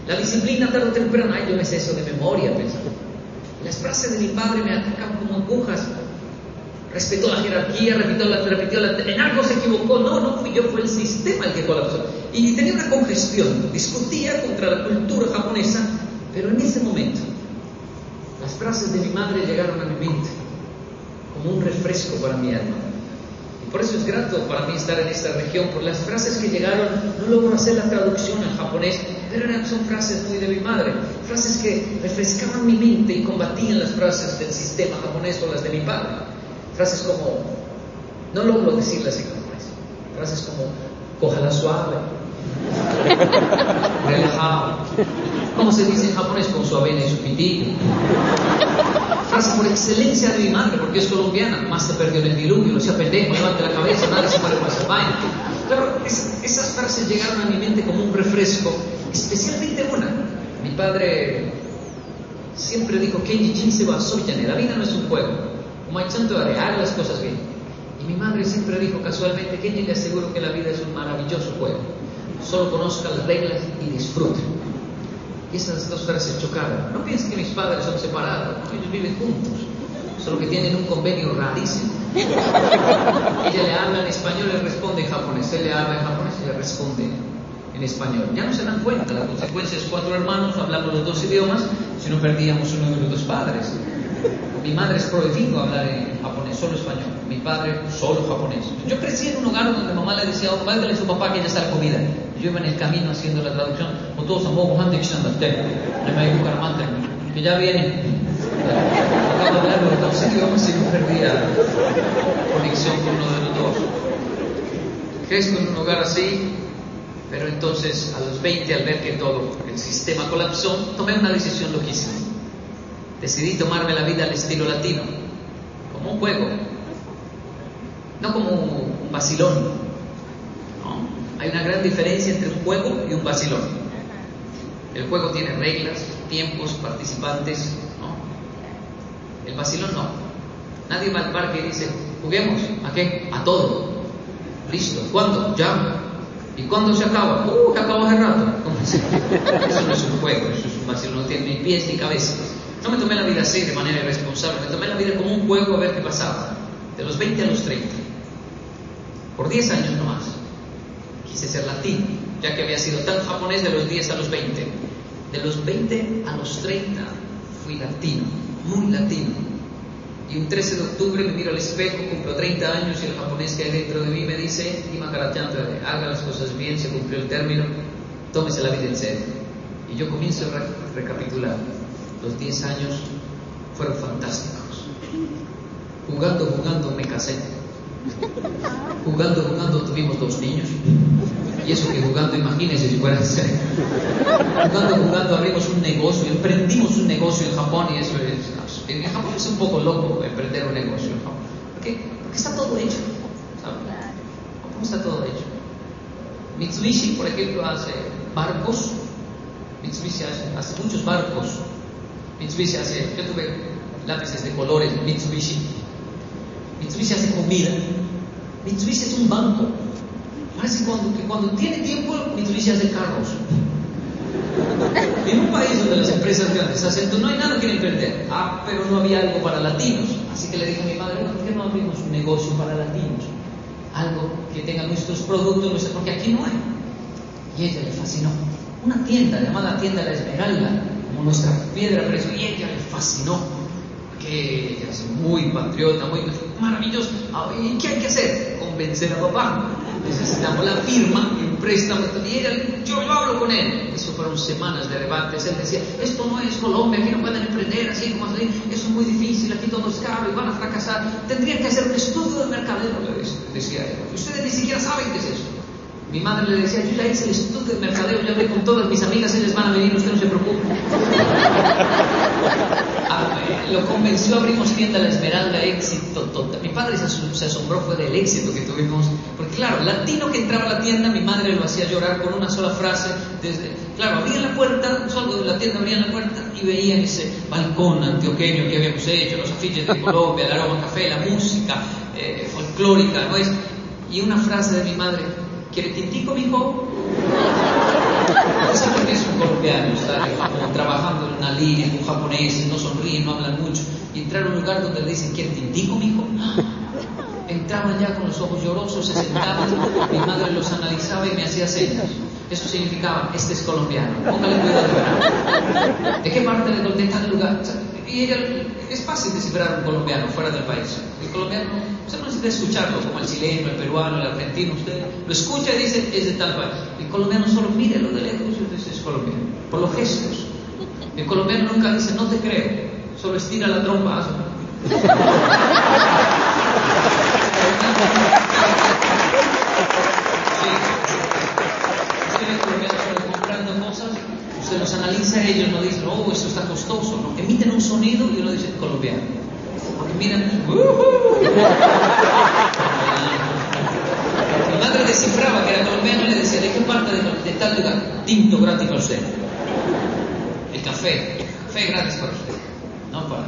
La disciplina tarde o temprano, ay, yo me sé eso de memoria, pensaba. Las frases de mi padre me atacan como agujas. Respetó la jerarquía, repitió la, repitió la, en algo se equivocó, no, no fui yo, fue el sistema el que colapsó. Y tenía una congestión, discutía contra la cultura japonesa, pero en ese momento las frases de mi madre llegaron a mi mente como un refresco para mi alma. Y por eso es grato para mí estar en esta región, por las frases que llegaron, no logro hacer la traducción en japonés, pero eran, son frases muy de mi madre, frases que refrescaban mi mente y combatían las frases del sistema japonés o las de mi padre. Frases como, no logro decirlas en japonés, frases como, cójala suave, relajado. ¿Cómo se dice en japonés? Con su avena y su pitillo. Frase por excelencia de mi madre, porque es colombiana. Más se perdió en el diluvio, no sea pendejo, levante la cabeza, nadie se muere con esa vaina. Claro, esas frases llegaron a mi mente como un refresco, especialmente una. Mi padre siempre dijo, Kenji Jin se a la vida no es un juego. Como hay tanto de las cosas bien. Y mi madre siempre dijo casualmente, Kenji le aseguro que la vida es un maravilloso juego solo conozca las reglas y disfrute. Y esas dos frases chocaron. No piensen que mis padres son separados, ellos viven juntos, solo que tienen un convenio rarísimo. Ella le habla en español y responde en japonés, él le habla en japonés y le responde en español. Ya no se dan cuenta, la consecuencia es cuatro hermanos, hablamos los dos idiomas, si no perdíamos uno de los dos padres. Mi madre es prohibido hablar en japonés, solo español. Mi padre, solo japonés. Yo crecí en un hogar donde mamá le decía, oh, váyale a su papá que ya está la comida. Yo iba en el camino haciendo la traducción. todos que ya viene. Acabo hablar de dos idiomas y no perdía conexión con uno de los dos. Crezco en un hogar así, pero entonces a los 20, al ver que todo el sistema colapsó, tomé una decisión loquísima. Decidí tomarme la vida al estilo latino, como un juego, no como un vacilón. Hay una gran diferencia entre un juego y un vacilón. El juego tiene reglas, tiempos, participantes. El vacilón no. Nadie va al parque y dice, juguemos, ¿a qué? A todo. Listo. ¿Cuándo? Ya. ¿Y cuándo se acaba? Uh, que acabó hace rato. Eso no es un juego, eso es un vacilón, no tiene ni pies ni cabeza. No me tomé la vida así de manera irresponsable, me tomé la vida como un juego a ver qué pasaba, de los 20 a los 30, por 10 años nomás. Quise ser latino, ya que había sido tan japonés de los 10 a los 20. De los 20 a los 30 fui latino, muy latino. Y un 13 de octubre me miro al espejo, cumplo 30 años y el japonés que hay dentro de mí me dice, haga las cosas bien, se cumplió el término, tómese la vida en serio. Y yo comienzo a recapitular los 10 años fueron fantásticos. Jugando, jugando me casé. Jugando, jugando tuvimos dos niños. Y eso que jugando, imagínense si fuera ser. Jugando, jugando abrimos un negocio, emprendimos un negocio en Japón y eso es... En Japón es un poco loco emprender un negocio en Japón. Porque, porque está todo hecho. ¿Cómo está todo hecho? Mitsubishi, por ejemplo, hace barcos. Mitsubishi hace muchos barcos Mitsubishi hace, yo tuve lápices de colores, Mitsubishi. Mitsubishi hace comida. Mitsubishi es un banco. Parece cuando, que cuando tiene tiempo, Mitsubishi hace carros. En un país donde las empresas grandes hacen, no hay nada que emprender. Ah, pero no había algo para latinos. Así que le dije a mi madre, ¿por qué no abrimos un negocio para latinos? Algo que tenga nuestros productos, porque aquí no hay. Y ella le fascinó. Una tienda llamada Tienda La Esmeralda, como nuestra piedra preciosa, y ella le fascinó, que ella es muy patriota, muy maravilloso. Ah, ¿Y qué hay que hacer? Convencer a papá. Necesitamos la firma, el préstamo, y ella, yo, yo hablo con él. Eso fueron semanas de debates. Él decía, esto no es Colombia, aquí no pueden emprender así como así, eso es muy difícil, aquí todo es caro y van a fracasar. Tendrían que hacer un estudio de mercadeo, decía. Ustedes ni siquiera saben qué es eso. Mi madre le decía, yo ya hice el estudio de mercadeo, ya hablé con todas mis amigas, ellas van a venir, usted no se preocupe. Ah, lo convenció, abrimos tienda La Esmeralda, éxito total. Mi padre se asombró, fue del éxito que tuvimos. Porque claro, latino que entraba a la tienda, mi madre lo hacía llorar con una sola frase. Desde, claro, abrían la puerta, salgo de la tienda, abrían la puerta y veían ese balcón antioqueño que habíamos hecho, los afiches de Colombia, el aroma café, la música eh, folclórica, ¿no es? Y una frase de mi madre, ¿quiere tintico, mijo? No sé por qué es un colombiano estar en Japón trabajando en una línea con japoneses, no sonríen, no hablan mucho, y entrar a un lugar donde le dicen, ¿quiere tintico, mijo? Entraban ya con los ojos llorosos, se sentaban, mi madre los analizaba y me hacía señas. Eso significaba, este es colombiano, póngale cuidado. ¿De qué parte de, de tal lugar? Y ella, es fácil descifrar un colombiano fuera del país. El colombiano, usted no necesita escucharlo, como el chileno, el peruano, el argentino, usted lo escucha y dice, es de tal país. El colombiano solo mire lo de lejos y dice, es colombiano, por los gestos. El colombiano nunca dice, no te creo, solo estira la trompa. se los analiza ellos, no dicen, oh, eso está costoso, no, emiten un sonido y uno dice colombiano. Porque miran, Mi madre descifraba que era colombiano y le decía, ¿de qué parte de, tal lugar? Tinto gratis para usted. El café, café gratis para usted. No para,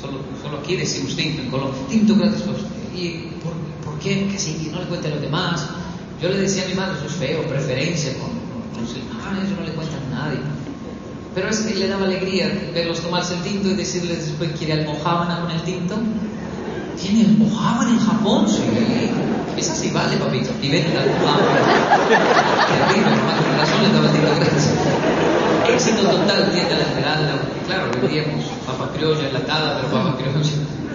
solo, solo aquí decimos tinto en Colombia, tinto gratis para usted. ¿Y por, por qué? Que sí, no le cuente a los demás. Yo le decía a mi madre, eso es feo, preferencia con, con, con eso no le cuentan a nadie. Pero es que le daba alegría verlos tomarse el tinto y decirles después, ¿quiere almohábana con el tinto? ¿Tiene almohábana en Japón? Sí. Esa sí vale, papito. Y ven almohábana. Terrible, con razón le daba tiro gratis. Éxito total, tienda la esmeralda. Claro, vendíamos papa criolla enlatada, pero papa criolla.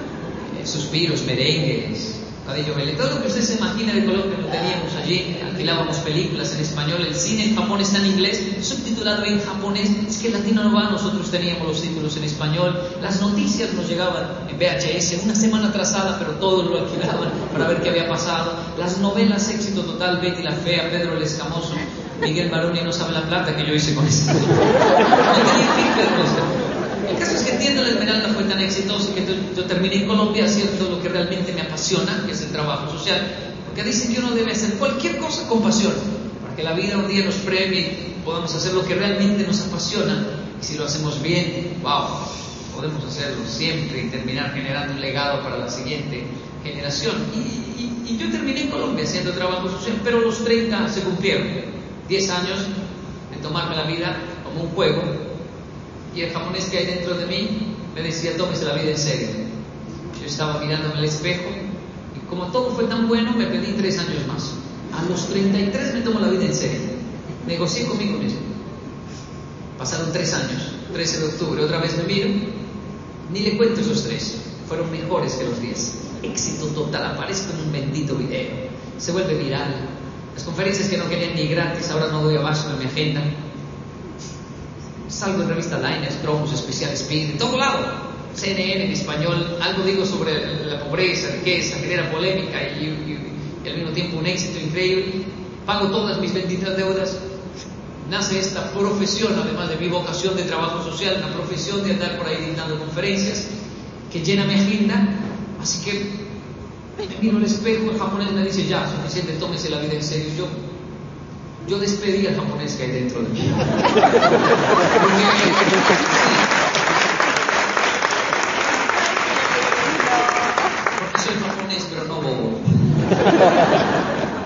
Eh, suspiros, merengues, Cabello Vélez. Todo lo que usted se imagina de Colombia lo teníamos allí, alquilábamos películas en español, el cine en Japón está en inglés, subtitulado en japonés, es que latino no va, nosotros teníamos los títulos en español, las noticias nos llegaban en VHS, una semana atrasada, pero todos lo alquilaban para ver qué había pasado, las novelas éxito total, Betty la Fea, Pedro el Escamoso, Miguel Baroni no sabe la plata que yo hice con eso. el caso es que Tienda la Esmeralda fue tan exitoso que yo, terminé en Colombia haciendo lo que realmente me apasiona, que es el trabajo social, porque dicen que uno debe hacer cualquier cosa con pasión, para que la vida un día nos premie y podamos hacer lo que realmente nos apasiona, y si lo hacemos bien, wow, podemos hacerlo siempre y terminar generando un legado para la siguiente generación. Y, y yo terminé en Colombia haciendo trabajo social, pero los 30 se cumplieron, 10 años de tomarme la vida como un juego y el japonés que hay dentro de mí me decía, tómese la vida en serio. Yo estaba mirándome al espejo y como todo fue tan bueno, me pedí tres años más. A los 33 me tomo la vida en serio. Negocié conmigo mismo. Pasaron tres años, 13 de octubre, otra vez me miro, ni le cuento esos tres, fueron mejores que los 10. Éxito total, aparezco en un bendito video, se vuelve viral. Las conferencias que no querían ni gratis, ahora no doy abasto en mi agenda salgo en revista Liners, Cromos, Especial Speed, de todo lado. CNN en español, algo digo sobre la pobreza, riqueza, genera polémica y, al mismo tiempo un éxito increíble. Pago todas mis benditas deudas. Nace esta profesión, además de mi vocación de trabajo social, la profesión de andar por ahí dictando conferencias, que llena mi agenda. Así que me miro al espejo, el japonés me dice, ya, suficiente, tómese la vida en serio. Yo yo despedí al japonés que hay dentro de mí. Porque, soy japonés, pero no bobo.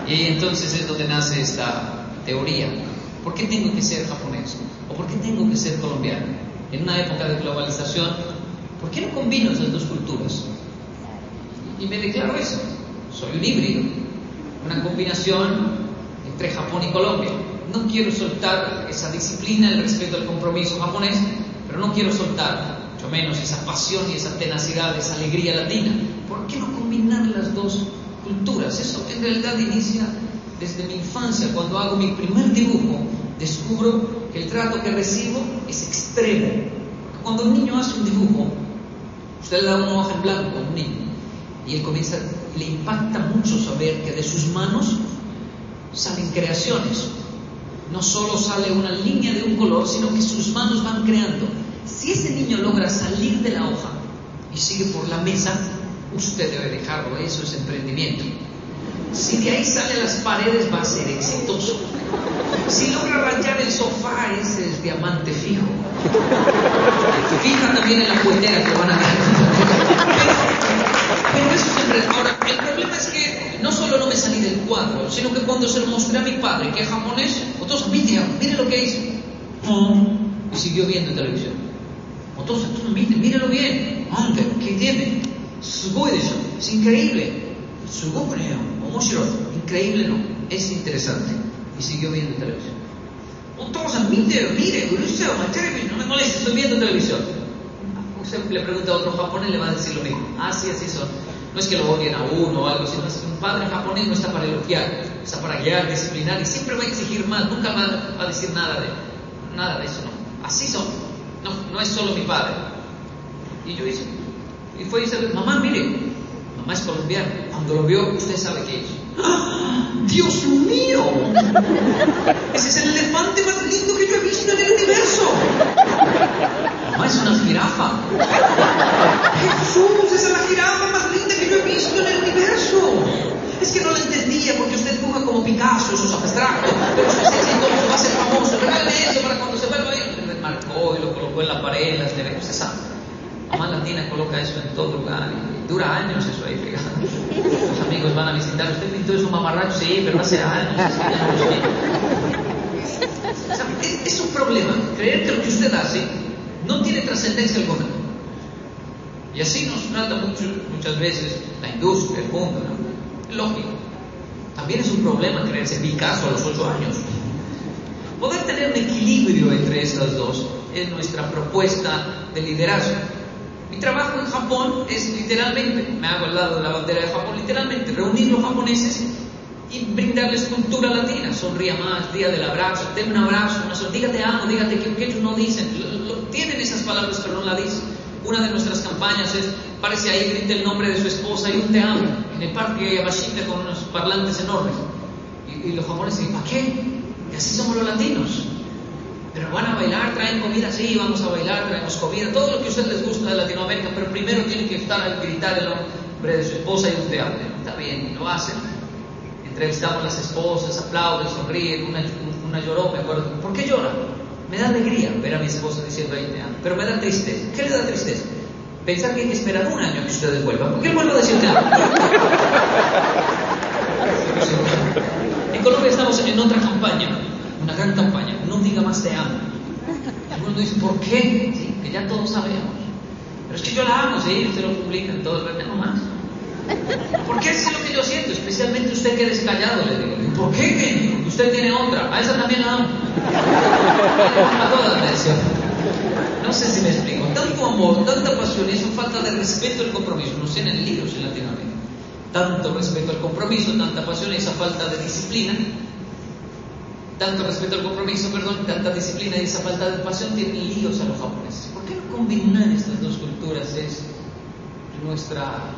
Y entonces es donde nace esta teoría. ¿Por qué tengo que ser japonés? ¿O por qué tengo que ser colombiano? En una época de globalización, ¿por qué no combino esas dos culturas? Y me declaro eso. Soy un híbrido, una combinación entre Japón y Colombia. No quiero soltar esa disciplina, el respeto al compromiso japonés, pero no quiero soltar, mucho menos, esa pasión y esa tenacidad, esa alegría latina. ¿Por qué no combinar las dos culturas? Eso en realidad inicia desde mi infancia, cuando hago mi primer dibujo, descubro que el trato que recibo es extremo. Cuando un niño hace un dibujo, usted le da una hoja en blanco a un niño y él comienza, le impacta mucho saber que de sus manos salen creaciones. No solo sale una línea de un color, sino que sus manos van creando. Si ese niño logra salir de la hoja y sigue por la mesa, usted debe dejarlo, eso es emprendimiento. Si de ahí sale las paredes va a ser exitoso. Si logra rayar el sofá, ese es diamante fijo. Sino que cuando se lo mostré a mi padre, que es japonés, entonces, mire, mire lo que hizo. Y siguió viendo televisión. Entonces, mire, mírelo bien. ¿Qué tiene? Es increíble. Increíble no, es interesante. Y siguió viendo televisión. Entonces, mire, mire, no me moleste, estoy viendo televisión. Usted le pregunta a otro japonés, le va a decir lo mismo. Ah, sí, así son. No es que lo odien a uno o algo, sino que un padre japonés no está para elogiar, está para guiar, disciplinar y siempre va a exigir más, nunca va a decir nada de, nada de eso, no. Así son. No, no es solo mi padre. Y yo hice, y fue y dice, mamá, mire, mamá es colombiana. Cuando lo vio, usted sabe qué es. ¡Ah! ¡Dios mío! Ese es el elefante más lindo que yo he visto en el universo. Mamá es una jirafa. Jesús, esa es la jirafa más linda que yo he visto en el universo. Es que no lo entendía porque usted dibuja como Picasso, eso es abstracto, pero usted es exitoso, va a ser famoso. Regálame eso para cuando se vuelva ahí. Lo marcó y lo colocó en la pared, en las neveras, usted sabe. Mamá latina coloca eso en todo lugar y dura años eso ahí pegado. Los amigos van a visitar, usted pintó eso mamarracho, sí, pero hace años. es, un problema. Creer que lo que usted hace no tiene trascendencia alguna. Y así nos trata mucho, muchas veces la industria, el mundo. ¿no? Lógico. También es un problema creerse Picasso a los ocho años. Poder tener un equilibrio entre esas dos es nuestra propuesta de liderazgo. Mi trabajo en Japón es literalmente, me hago al lado de la bandera de Japón, literalmente reunir los japoneses y brindarles cultura latina. Sonría más, día del abrazo, ten un abrazo, una diga te amo, dígate que, ellos no dicen, tienen esas palabras pero no la dicen. Una de nuestras campañas es, parece ahí, grita el nombre de su esposa y un te amo, en el parque Yamashita con unos parlantes enormes. Y, los japoneses dicen, ¿para qué? Y así somos los latinos. Pero van a bailar, traen comida, sí, vamos a bailar, traemos comida, todo lo que a ustedes les gusta de Latinoamérica, pero primero tienen que estar al gritar el nombre de su esposa y un te amo. Está bien, lo hacen. Entrevistamos a las esposas, aplauden, sonríen, una, una lloró, me acuerdo. ¿Por qué llora? Me da alegría ver a mi esposa diciendo ahí te amo, pero me da tristeza. ¿Qué le da tristeza? Pensar que hay que esperar un año que ustedes vuelvan. ¿Por qué vuelvo a decir te amo? en Colombia estamos en otra campaña una gran campaña, no diga más te amo. Algunos dicen, ¿por qué? Que ya todos sabemos. Pero es que yo la amo, sí, usted lo publica en todo el no más. ¿Por qué es lo que yo siento? Especialmente usted que es callado, le digo. ¿Por qué? Porque usted tiene otra. A esa también la amo. A todas No sé si me explico. Tanto amor, tanta pasión y eso falta de respeto al compromiso. No sé en el libro en Latinoamérica. Tanto respeto al compromiso, tanta pasión y esa falta de disciplina tanto respeto al compromiso, perdón, tanta disciplina y esa falta de pasión tienen líos a los japoneses. ¿Por qué no combinar estas dos culturas? Es nuestra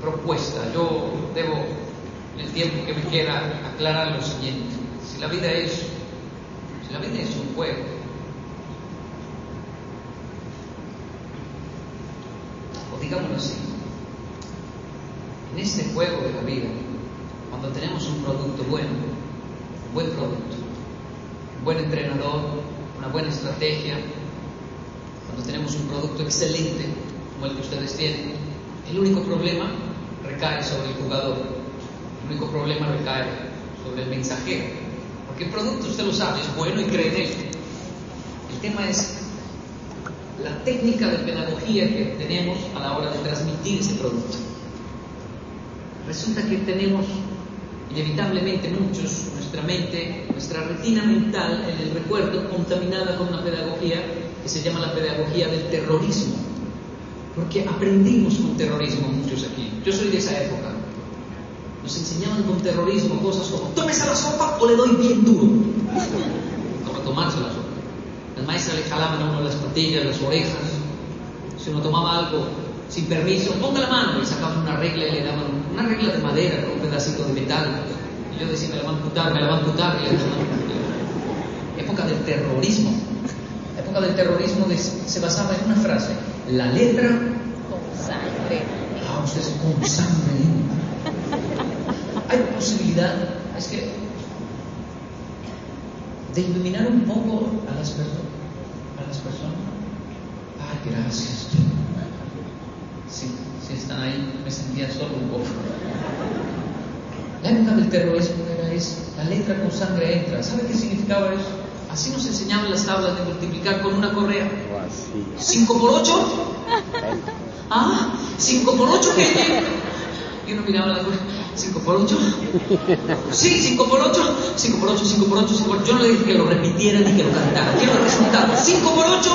propuesta. Yo debo, en el tiempo que me queda, aclarar lo siguiente. Si la vida es, si la vida es un juego, o digámoslo así, en este juego de la vida, cuando tenemos un producto bueno, un buen producto, buen entrenador, una buena estrategia, cuando tenemos un producto excelente como el que ustedes tienen, el único problema recae sobre el jugador, el único problema recae sobre el mensajero, porque el producto usted lo sabe, es bueno y cree en él. El tema es la técnica de pedagogía que tenemos a la hora de transmitir ese producto. Resulta que tenemos inevitablemente muchos, nuestra mente, nuestra retina mental en el recuerdo contaminada con una pedagogía que se llama la pedagogía del terrorismo. Porque aprendimos con terrorismo muchos aquí. Yo soy de esa época. Nos enseñaban con terrorismo cosas como tómese la sopa o le doy bien duro. Como tomarse la sopa. Las maestras le jalaban a uno las patillas, las orejas. Si uno tomaba algo sin permiso, ponga la mano, y sacaban una regla y le daban una regla de madera con un pedacito de metal, yo decía, me la van a amputar, me la van a amputar. Época del terrorismo. La época del terrorismo se basaba en una frase, la letra con sangre. Ah, ustedes con sangre. Hay posibilidad, es que, de iluminar un poco a las, a las personas. Ay, gracias. Sí, si están ahí, me sentía solo un poco. La época del terrorismo era eso, la letra con sangre entra. ¿Sabe qué significaba eso? Así nos enseñaban las tablas de multiplicar con una correa. ¿5 por 8? ¿Ah? ¿5 por 8 qué? Y uno miraba la correa. ¿5 por 8? Sí, 5 por 8. 5 por 8, 5 por 8, 5 por 8. Yo no le dije que lo repitieran ni que lo cantaran. Quiero el resultado. 5 por 8.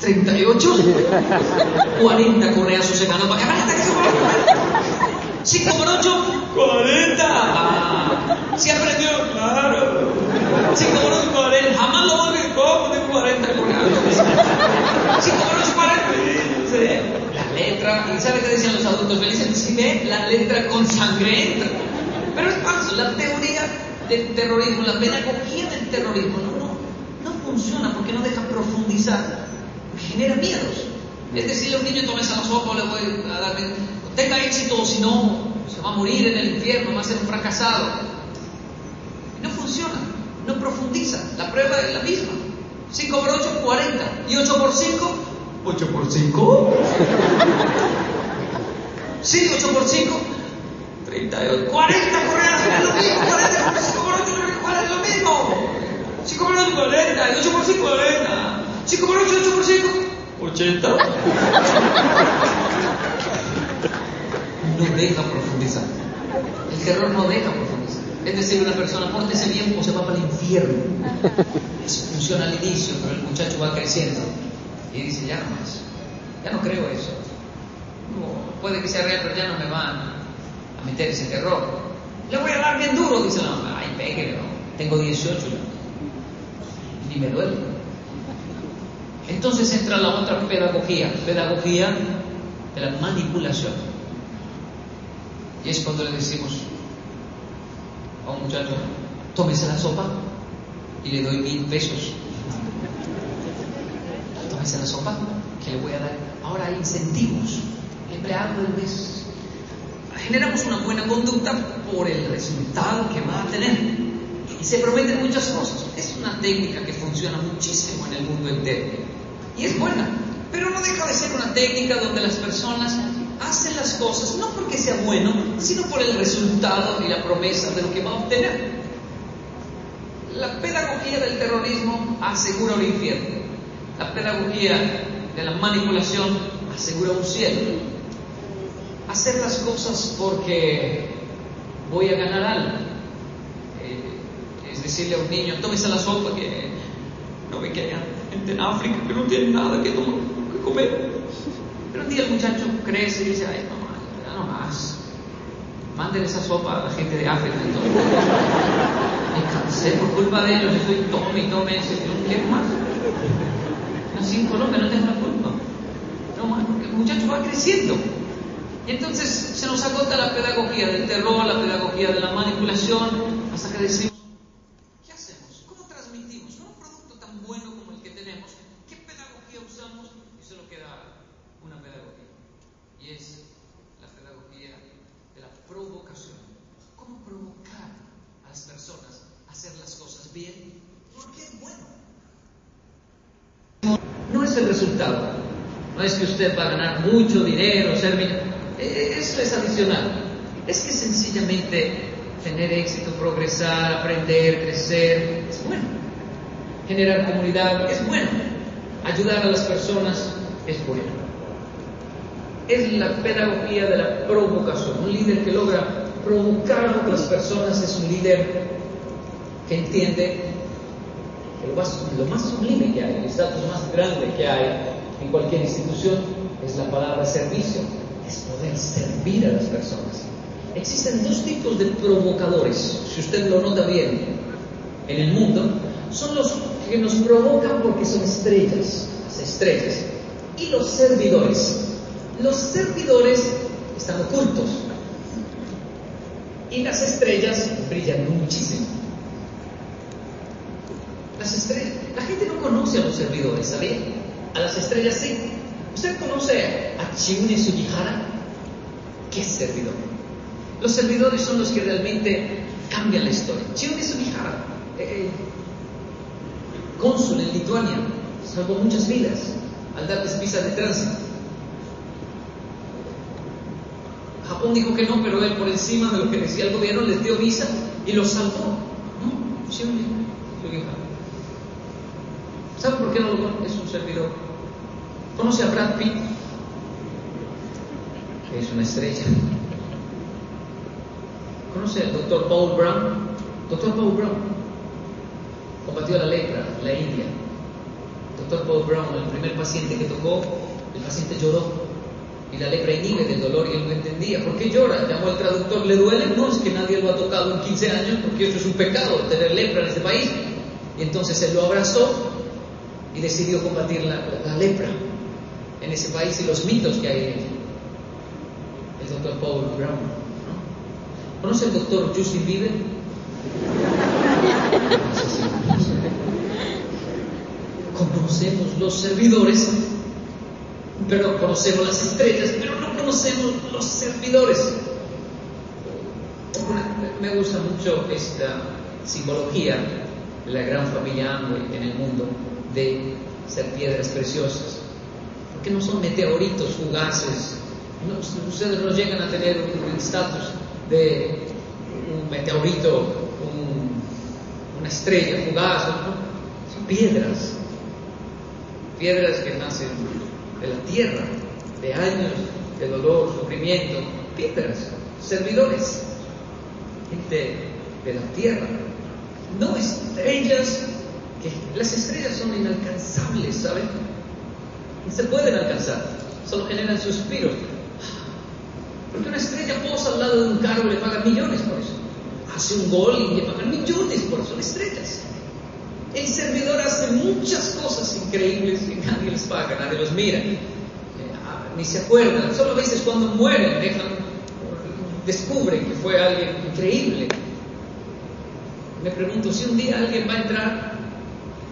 38, 40 correas semana para que 5 por 8, 40. Ah, ¿Sí aprendió? Claro. 5 por 8, 40. Jamás lo voy a como de 40 correas. 5 por 8, 40. Sí. La letra, ¿y sabe qué decían los adultos? Me dicen, si ve la letra con sangre entra. Pero es falso, la teoría del terrorismo, la pedagogía del terrorismo no, no, no funciona porque no deja profundizar genera miedos. Es decirle a un niño, tómese la sopa, le voy a dar, tenga éxito, o si no, se va a morir en el infierno, va a ser un fracasado. no funciona, no profundiza. La prueba es la misma. 5 por 8, 40. ¿Y 8 por 5? 8 por 5. Sí, 8 por 5. 38. 40 correas, es lo mismo. 40 por 5 por 8, es lo mismo. 5 por 8, 40. Y 8 por 5, 40. 5 por 8, 8 por 5, 80. No deja profundizar. El terror no deja profundizar. Es decir, una persona, pórtese bien o se va para el infierno. Eso funciona al inicio, pero el muchacho va creciendo y dice, ya no más. Ya no creo eso. puede que sea real, pero ya no me van a meter ese terror. Le voy a dar bien duro, dice la mamá. Ay, pégale, no. Tengo 18 ya. Ni me duele. Entonces entra la otra pedagogía, pedagogía de la manipulación. Y es cuando le decimos a un muchacho, tómese la sopa y le doy mil pesos. Tómese la sopa que le voy a dar. Ahora hay incentivos, empleado del mes. Generamos una buena conducta por el resultado que va a tener. Y se prometen muchas cosas. Es una técnica que funciona muchísimo en el mundo entero. Y es buena, pero no deja de ser una técnica donde las personas hacen las cosas no porque sea bueno, sino por el resultado y la promesa de lo que va a obtener. La pedagogía del terrorismo asegura un infierno. La pedagogía de la manipulación asegura un cielo. Hacer las cosas porque voy a ganar algo. Eh, es decirle a un niño, tómese la sopa que no me queda en África que no tiene nada que, comer. Pero un día el muchacho crece y dice, ay, más, ya no más. Manden esa sopa a la gente de África. Entonces, me cansé por culpa de ellos, estoy tome y tome, no quiero más. Nací en Colombia, no tengo la culpa. No más, porque el muchacho va creciendo. Y entonces se nos agota la pedagogía del terror, la pedagogía de la manipulación, hasta que decimos, usted va a ganar mucho dinero, ser eh, Eso es adicional. Es que sencillamente tener éxito, progresar, aprender, crecer, es bueno. Generar comunidad es bueno. Ayudar a las personas es bueno. Es la pedagogía de la provocación. Un líder que logra provocar a otras personas es un líder que entiende que lo más, sublime que hay, el estatus más grande que hay en cualquier institución es la palabra servicio, es poder servir a las personas. Existen dos tipos de provocadores, si usted lo nota bien, en el mundo, son los que nos provocan porque son estrellas, las estrellas, y los servidores. Los servidores están ocultos. Y las estrellas brillan muchísimo. Las estrellas, la gente no conoce a los servidores, ¿sabía? A las estrellas sí. ¿Usted conoce a Chiune Sugihara? ¿Qué servidor? Los servidores son los que realmente cambian la historia. Chiune Sugihara, eh, cónsul en Lituania, salvó muchas vidas al darles visa de tránsito. Japón dijo que no, pero él por encima de lo que decía el gobierno les dio visa y los salvó. ¿No? Chiune Sugihara. ¿Sabe por qué no lo conoce? Es un servidor. ¿Conoce a Brad Pitt? Es una estrella. ¿Conoce al doctor Paul Brown? Doctor Paul Brown combatió la lepra, la India. Doctor Paul Brown, el primer paciente que tocó, el paciente lloró. Y la lepra inhibe del dolor y él no entendía. ¿Por qué llora? Llamó al traductor, ¿le duele? No, es que nadie lo ha tocado en 15 años porque eso es un pecado, tener lepra en este país. Y entonces él lo abrazó y decidió combatir la, lepra en ese país y los mitos que hay en él. El doctor Paul Brown. ¿no? ¿Conoce el doctor Justin Bieber? Conocemos los servidores, pero conocemos las estrellas, pero no conocemos los servidores. Me gusta mucho esta simbología la gran familia Amway en el mundo de ser piedras preciosas, porque no son meteoritos fugaces. Ustedes no llegan a tener un estatus de un meteorito, un, una estrella fugaz, son piedras, piedras que nacen de la tierra, de años de dolor, sufrimiento, piedras, servidores, gente de la tierra, no estrellas las estrellas son inalcanzables, ¿saben? No se pueden alcanzar, solo generan suspiros. Porque una estrella posa al lado de un carro y le pagan millones por eso. Hace un gol y le pagan millones por eso, son estrellas. El servidor hace muchas cosas increíbles y nadie les paga, nadie los mira, ni se acuerdan. Solo a veces cuando mueren dejan, descubren que fue alguien increíble. Me pregunto si un día alguien va a entrar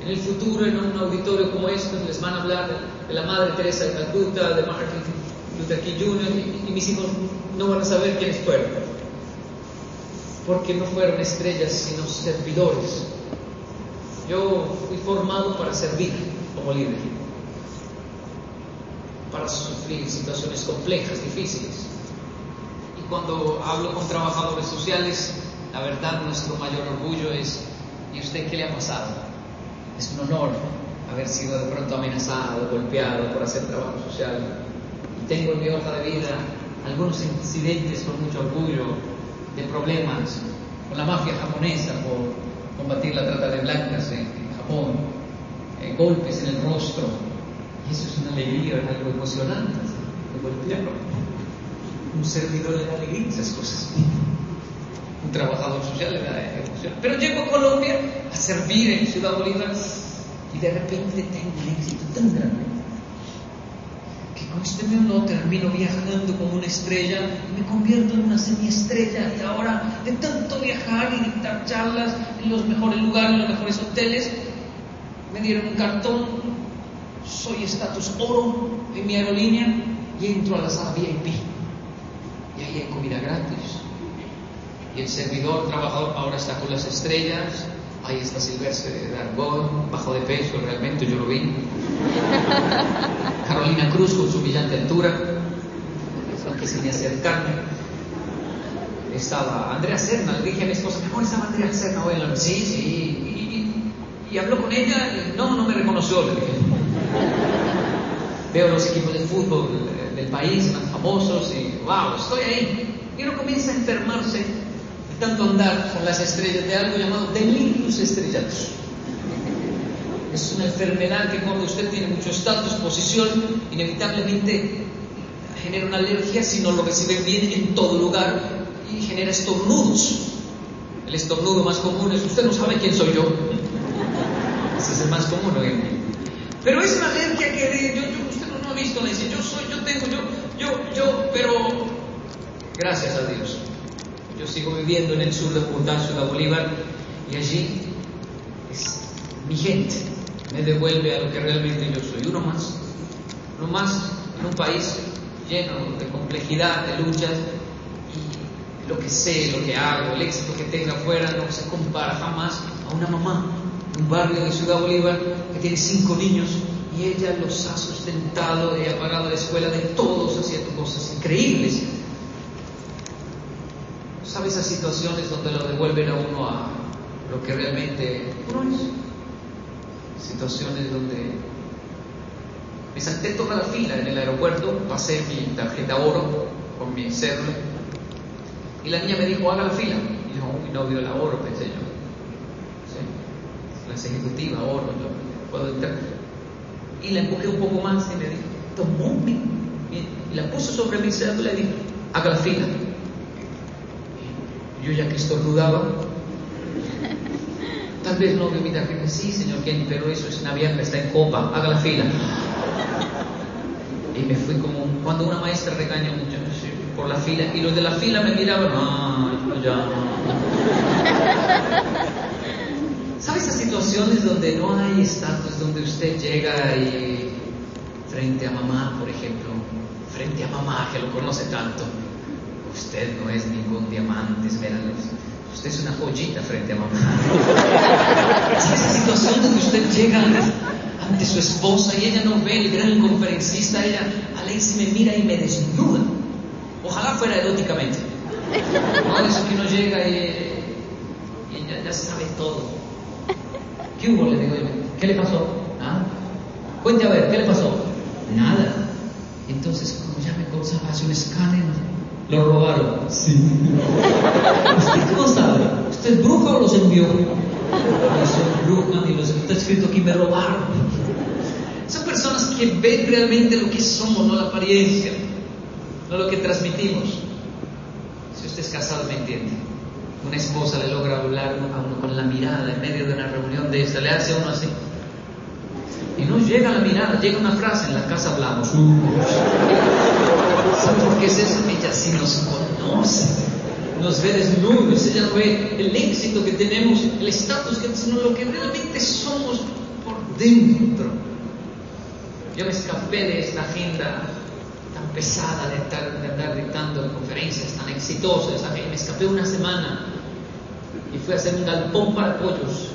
en el futuro en un auditorio como este, les van a hablar de la Madre Teresa de Calcuta, de Martin Luther King Jr., y, y mis hijos no van a saber quiénes fueron. Porque no fueron estrellas, sino servidores. Yo fui formado para servir como líder, para sufrir situaciones complejas, difíciles. Y cuando hablo con trabajadores sociales, la verdad nuestro mayor orgullo es, ¿y usted qué le ha pasado? Es un honor haber sido de pronto amenazado, golpeado por hacer trabajo social. Y tengo en mi hoja de vida algunos incidentes con mucho orgullo de problemas con la mafia japonesa por combatir la trata de blancas en, Japón, eh, golpes en el rostro. Y eso es una alegría, es algo emocionante, de golpearlo. Un servidor le da alegría esas cosas. Un trabajador social le da emoción. Pero llego a Colombia a servir en Ciudad Bolívar y de repente tengo un éxito tan grande que con este mundo termino viajando como una estrella y me convierto en una semiestrella. Y ahora de tanto viajar y dictar charlas en los mejores lugares, en los mejores hoteles, me dieron un cartón, soy estatus oro en mi aerolínea y entro a la sala VIP y ahí hay comida gratis y el servidor trabajador ahora está con las estrellas Ahí está Silvestre de Argón, bajo de peso, realmente yo lo vi. Carolina Cruz con su brillante altura, aunque sin acercarme. Estaba Andrea Serna, le dije a mi esposa, ¿cómo estaba Andrea Serna hoy? Sí, sí. Y, y, y, habló con ella, y no, no me reconoció, le dije. Veo los equipos de fútbol del país más famosos y, wow, estoy ahí. Y uno comienza a enfermarse tanto andar con las estrellas de algo llamado delirios estrellados. Es una enfermedad que cuando usted tiene mucho estatus, posición, inevitablemente genera una alergia si no lo recibe bien en todo lugar y genera estornudos. El estornudo más común es, usted no sabe quién soy yo. Ese es el más común día. Pero es una alergia que yo, yo, usted no, no ha visto, le dice, yo soy, yo tengo, yo, yo, yo, pero gracias a Dios Yo sigo viviendo en el sur de Bogotá, Ciudad Bolívar, y allí es mi gente me devuelve a lo que realmente yo soy. Uno más, uno más en un país lleno de complejidad, de luchas, y lo que sé, lo que hago, el éxito que tenga afuera no se compara jamás a una mamá un barrio de Ciudad Bolívar que tiene cinco niños y ella los ha sustentado y ha pagado la escuela de todos haciendo cosas increíbles. ¿Sabe esas situaciones donde lo devuelven a uno a lo que realmente uno es? Situaciones donde me salté toda la fila en el aeropuerto, pasé mi tarjeta oro con mi cédula y la niña me dijo, haga la fila. Y yo, mi novio la oro, pensé yo. ¿Sí? La ejecutiva, oro, yo puedo entrar. Y la empujé un poco más y me dijo, tomó mi, y la puso sobre mi cédula y dijo, haga la fila. Yo ya que estornudaba, tal vez no vio mi tarjeta, sí, señor pero eso es una vieja, está en copa, haga la fila. Y me fui como cuando una maestra regaña mucho por la fila y los de la fila me miraban, ay, ya. ¿Sabe esas situaciones donde no hay estatus, donde usted llega y frente a mamá, por ejemplo, frente a mamá que lo conoce tanto, usted no es ningún diamante, esmeralda, usted es una joyita frente a mamá. ¿Sabe esa situación donde usted llega ante su esposa y ella no ve el gran conferencista, ella, Alexi me mira y me desnuda? Ojalá fuera eróticamente. No, eso que uno llega y, y ella ya sabe todo. ¿Qué hubo? Le digo, ¿qué le pasó? ¿Ah? Cuente a ver, ¿qué le pasó? Nada. Entonces, como ya me causaba, hace un escáner, lo robaron. Sí. ¿Usted cómo sabe? ¿Usted es bruja o los envió? No soy bruja, ni los está escrito aquí me robaron. Son personas que ven realmente lo que somos, no la apariencia, no lo que transmitimos. Si usted es casado, me entiende. Una esposa le logra hablar a uno con la mirada en medio de una reunión de esta, le hace a uno así. Y no llega la mirada, llega una frase, en la casa hablamos. ¿Sabe por qué es eso? Ella sí nos conoce, nos ve desnudos, ella ve el éxito que tenemos, el estatus que sino lo que realmente somos por dentro. Yo me escapé de esta agenda tan pesada de, estar, de andar dictando conferencias tan exitosas. Me escapé una semana y fui a hacer un galpón para pollos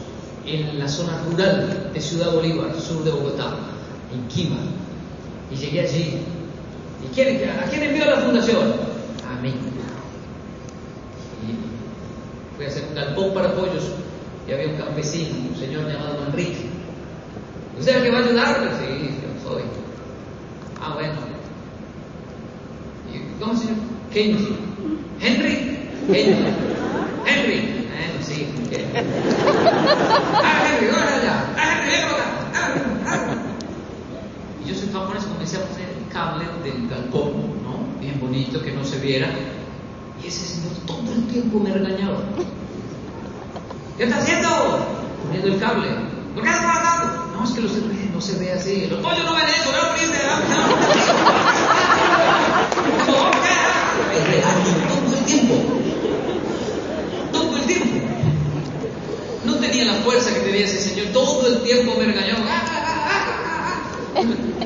en la zona rural de Ciudad Bolívar, sur de Bogotá, en Quima. Y llegué allí. ¿Y quién, a quién envió la fundación? A mí. Y fui a hacer un galpón para pollos y había un campesino, un señor llamado Enrique. ¿Usted es el que va a ayudarme? Sí, yo soy. Ah, bueno. ¿Y cómo se llama? Kenji. Henry. Henry. Bueno, sí. Ah. Ah. Ah, ah. Y yo soy japonés, comencé a poner el cable del galpón, ¿no? Bien bonito, que no se viera. Y ese señor todo el tiempo me regañaba. ¿Qué está haciendo? Poniendo el cable. ¿Por qué está trabajando? No, es que los cervejos no se ve así. Los pollos no ven eso, no prende. Me regañan todo el fuerza que tenía ese señor. Todo el tiempo me regañaba.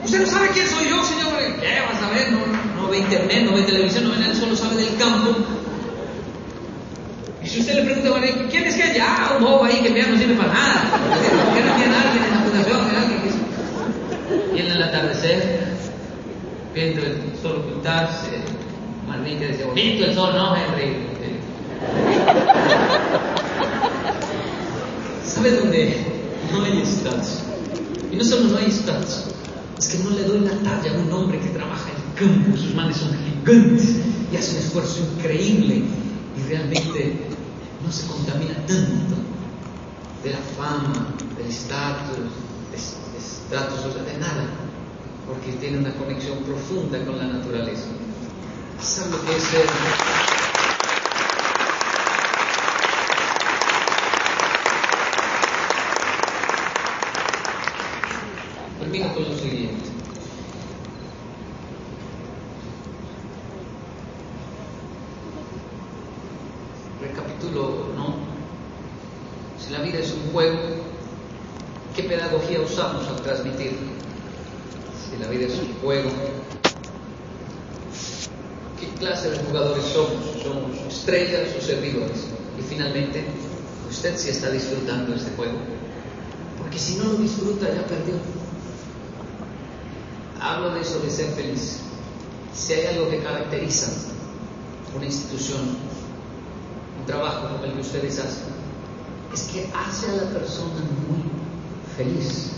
Usted no sabe quién soy yo, señor. ¿Qué vas a ver? No, no ve internet, no ve televisión, no ve nada, solo sabe del campo. Y si usted le pregunta a ¿quién es que ya? Un bobo ahí que ya no sirve para nada. ¿Por no tiene alguien en la fundación? ¿Alguien que... Y el atardecer, viendo el sol ocultarse, Marlene decía, bonito el sol, ¿no, Henry? ¿Sabe dónde no hay estatus? Y no solo no hay estatus, es que no le doy la talla a un hombre que trabaja en el campo, sus manos son gigantes y hace un esfuerzo increíble y realmente no se contamina tanto de la fama, del estatus, de estatus, o de nada, porque tiene una conexión profunda con la naturaleza. ¿Sabe lo que es ser? Con lo siguiente. título, ¿no? Si la vida es un juego, ¿qué pedagogía usamos al transmitir? Si la vida es un juego, ¿qué clase de jugadores somos? ¿Somos estrellas o servidores? Y finalmente, ¿usted sí está disfrutando este juego? Porque si no lo disfruta, ya perdió. Hablo de eso de ser feliz. Si hay algo que caracteriza una institución, un trabajo como el que ustedes hacen, es que hace a la persona muy feliz.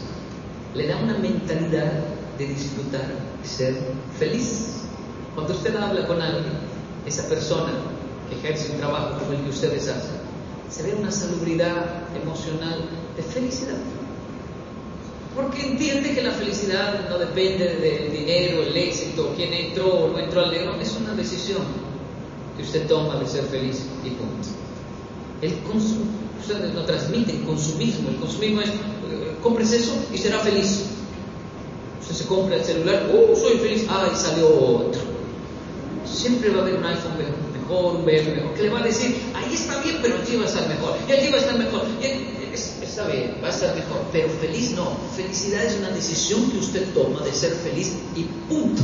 Le da una mentalidad de disfrutar y ser feliz. Cuando usted habla con alguien, esa persona que ejerce un trabajo como el que ustedes hacen, se ve una salubridad emocional de felicidad. Porque entiende que la felicidad no depende del dinero, el éxito, quién entró o no entró al león, es una decisión que usted toma de ser feliz y punto. El consumo, ustedes lo transmiten, consumismo. El consumismo es, eh, compres eso y será feliz. Usted se compra el celular, ¡uh, soy feliz! ¡Ah, y salió otro! Siempre va a haber un iPhone mejor, un BMW mejor, que le va a decir, ahí está bien, pero allí va a estar mejor, y allí va a estar mejor. Y está bien, va a estar mejor, pero feliz no. Felicidad es una decisión que usted toma de ser feliz y punto.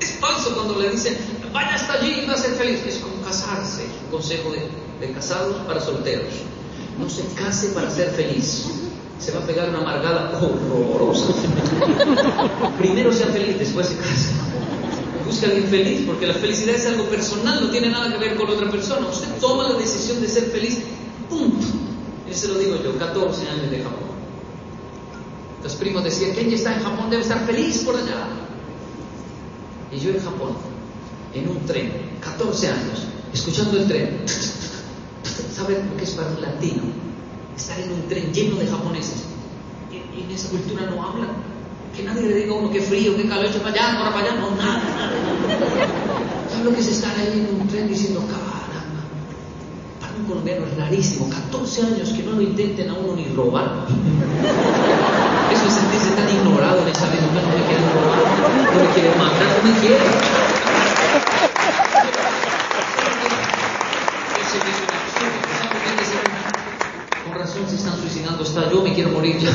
Es falso cuando le dicen, vaya hasta allí y va a ser feliz. Es como casarse. Consejo de, casados para solteros. No se case para ser feliz. Se va a pegar una amargada horrorosa. Primero sea feliz, después se case. Busca a alguien feliz, porque la felicidad es algo personal, no tiene nada que ver con otra persona. Usted toma la decisión de ser feliz, punto. Eso lo digo yo, 14 años de Japón. Los primos decían, Kenji está en Japón, debe estar feliz por allá. Y yo en Japón, en un tren, 14 años, escuchando el tren. ¿Saben lo que es para un latino? Estar en un tren lleno de japoneses. Y, en esa cultura no hablan. Que nadie le diga a uno qué frío, qué calor, para allá, para allá, no, nada. ¿Saben lo que es estar ahí en un tren diciendo, caramba? Un colombiano es rarísimo, 14 años que no lo intenten a uno ni robar. Eso es sentirse tan ignorado en esa vida, no me quieren robar, no me quieren matar, no me quieren. Con razón se están suicidando, hasta yo me quiero morir ya.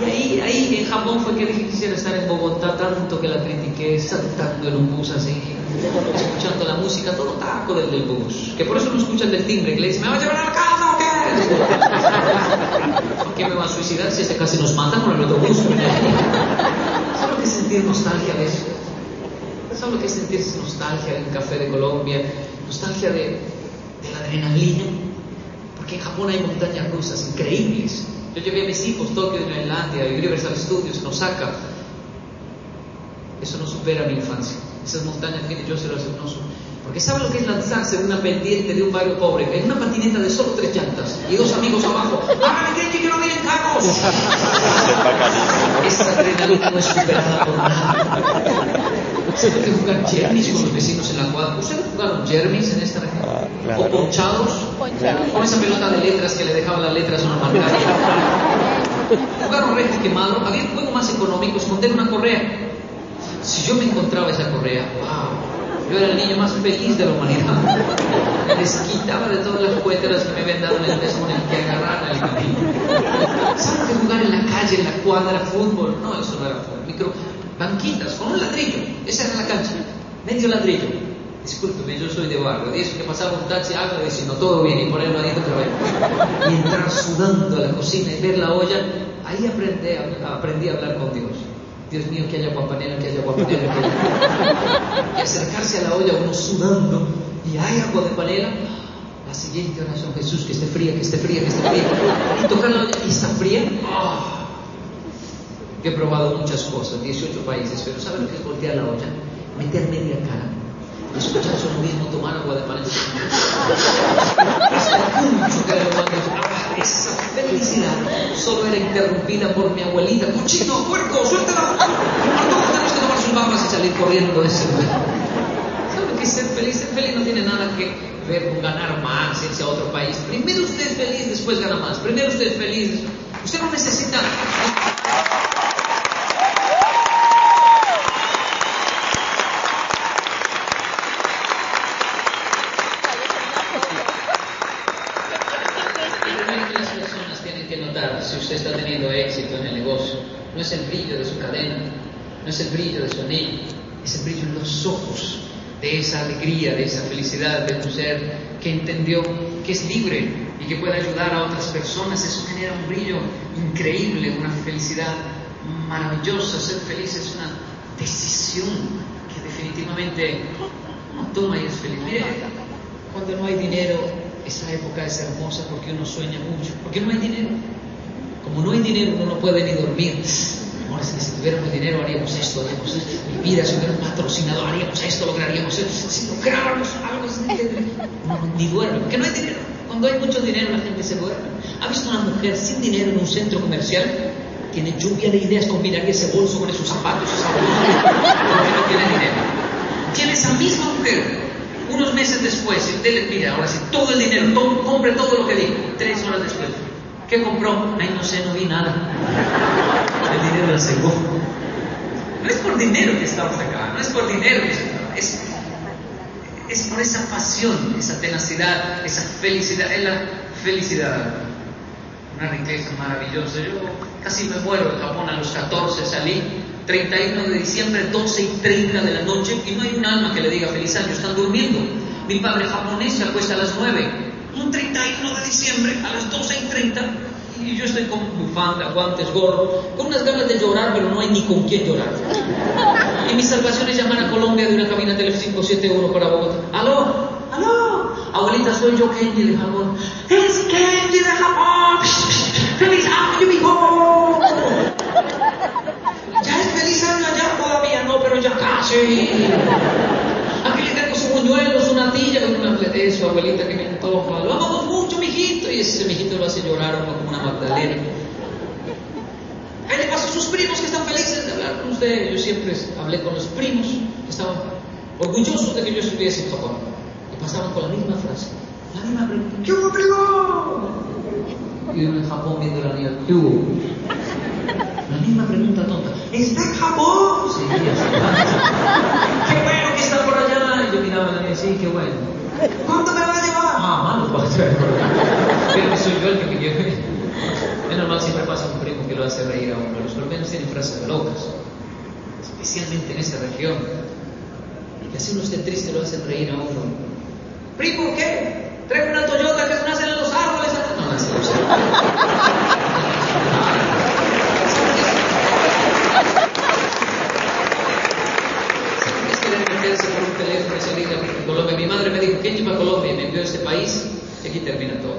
Y ahí, ahí en Japón fue que dije quisiera estar en Bogotá, tanto que la critiqué, saltando en un bus así, escuchando la música, todo taco del, del bus. Que por eso no escuchan del timbre, que le dicen, ¿me va a llevar a la casa o qué? ¿Por qué me va a suicidar si este casi nos matan con el bus? ¿Sabes lo que es sentir nostalgia de eso? ¿Sabes lo que es sentirse nostalgia del café de Colombia? Nostalgia de, de la adrenalina. Porque en Japón hay montañas rusas increíbles. Yo llevé a mis hijos Tokio, Groenlandia, Universal Studios, Osaka. Eso no supera mi infancia. Esas montañas que yo se las Porque ¿sabe lo que es lanzarse de una pendiente de un barrio pobre? En una patineta de solo tres llantas y dos amigos abajo. ¡Hágale que no vienen carros! Esa adrenalina no es superada por nada. ¿Sabe que jugar jermis con los vecinos en la cuadra? ¿Ustedes jugaron jermis en esta región? Ah, claro. ¿O ponchados? Ponchados. Con esa pelota de letras que le dejaban las letras a una marcaria. Jugaron redes quemado. Había un juego más económico, esconder una correa. Si yo me encontraba esa correa, wow, yo era el niño más feliz de la humanidad. Me desquitaba de todas las cuéteras que me habían dado en el mes con el que agarrar el camino. ¿Saben que jugar en la calle, en la cuadra, fútbol? No, eso no era fútbol. Micro, banquitas, con un ladrillo. Esa era la cancha. Medio ladrillo. Discúlpeme, yo soy de barrio. Y eso que pasaba un taxi, algo diciendo todo bien y ponerlo adentro otra vez. Y entrar sudando a la cocina y ver la olla, ahí aprendí a hablar con Dios. Dios mío, que haya guapanela, que haya guapanela, que haya... Y acercarse a la olla uno sudando y hay agua de panela. La siguiente oración, Jesús, que esté fría, que esté fría, que esté fría. Y tocar la olla y está fría. Yo he probado muchas cosas, 18 países, pero ¿saben lo que es voltear la olla? Meter media cara escuchar eso mismo tomar agua de panela. Ah, esa felicidad solo era interrumpida por mi abuelita. ¡Cochino, puerco, suéltala! A todos tenemos que tomar sus babas y salir corriendo de ese lugar. ¿Saben lo que ser feliz? Ser feliz no tiene nada que ver con ganar más, irse a otro país. Primero usted es feliz, después gana más. Primero usted es feliz. Usted no necesita de su cadena, no es el brillo de su anillo, es el brillo en los ojos de esa alegría, de esa felicidad de un ser que entendió que es libre y que puede ayudar a otras personas. Eso genera un brillo increíble, una felicidad maravillosa. Ser feliz es una decisión que definitivamente uno toma y es feliz. Mire, cuando no hay dinero, esa época es hermosa porque uno sueña mucho, porque no hay dinero. Como no hay dinero, uno no puede ni dormir. Ahora, si tuviéramos dinero, haríamos esto, haríamos. Mi vida, si hubiera un patrocinador, haríamos esto, lograríamos esto. Si lográramos algo, uno ni duerme, porque no hay dinero. Cuando hay mucho dinero, la gente se duerme. ¿Ha visto una mujer sin dinero en un centro comercial? Tiene lluvia de ideas, combinaría ese bolso con esos zapatos, esa bolsa, porque no tiene dinero. Tiene esa misma mujer unos meses después, si usted le pide ahora sí todo el dinero, todo, compre todo lo que dijo, tres horas después, ¿qué compró? Ay, no sé, no vi nada. El dinero la cegó. No es por dinero que estamos acá, no es por dinero que estamos acá, es, es por esa pasión, esa tenacidad, esa felicidad, es la felicidad. Una riqueza maravillosa. Yo casi me muero en Japón a los 14, salí 31 de diciembre, 12 y 30 de la noche, y no hay un alma que le diga feliz año, están durmiendo. Mi padre japonés se acuesta a las 9, un 31 de diciembre a las 12 y 30, y yo estoy con bufanda, guantes, gorro, con unas ganas de llorar, pero no hay ni con quién llorar. Y mis salvaciones llaman a Colombia de una cabina Tele 571 para Bogotá. ¡Aló! ¡Aló! Abuelita, soy yo, Kenji de Japón. ¡Es Kenji de Japón! ¡Feliz año, mijo! Ya es feliz año allá todavía, no, pero ya casi. Natilla, con una de su abuelita que me antoja. Lo amamos mucho, mijito. Y ese mijito lo hace llorar como una magdalena. Ahí le paso a sus primos que están felices de hablar con usted. Yo siempre hablé con los primos que estaban orgullosos de que yo estuviese en Japón. Y pasaban con la misma frase, la misma pregunta. ¿Qué hubo, primo? Y uno en Japón viendo la niña, ¿qué? Misma pregunta tonta. ¿Está en Japón? Sí, Qué bueno que está por allá. Y yo miraba a la niña, sí, qué bueno. ¿Cuánto me va a llevar? Ah, malos va a traer. Pero que soy yo el que me lleve. Menos mal siempre pasa un primo que lo hace reír a uno. Los colombianos tienen frases locas, especialmente en esa región. Y así uno esté triste lo hacen reír a uno. ¿Primo qué? Traigo una Toyota que nacen en los árboles. No nacen en los árboles. Es querer meterse por un teléfono y salir a Colombia. Mi madre me dijo, ¿quién lleva a Colombia? Y me envió a este país y aquí termina todo.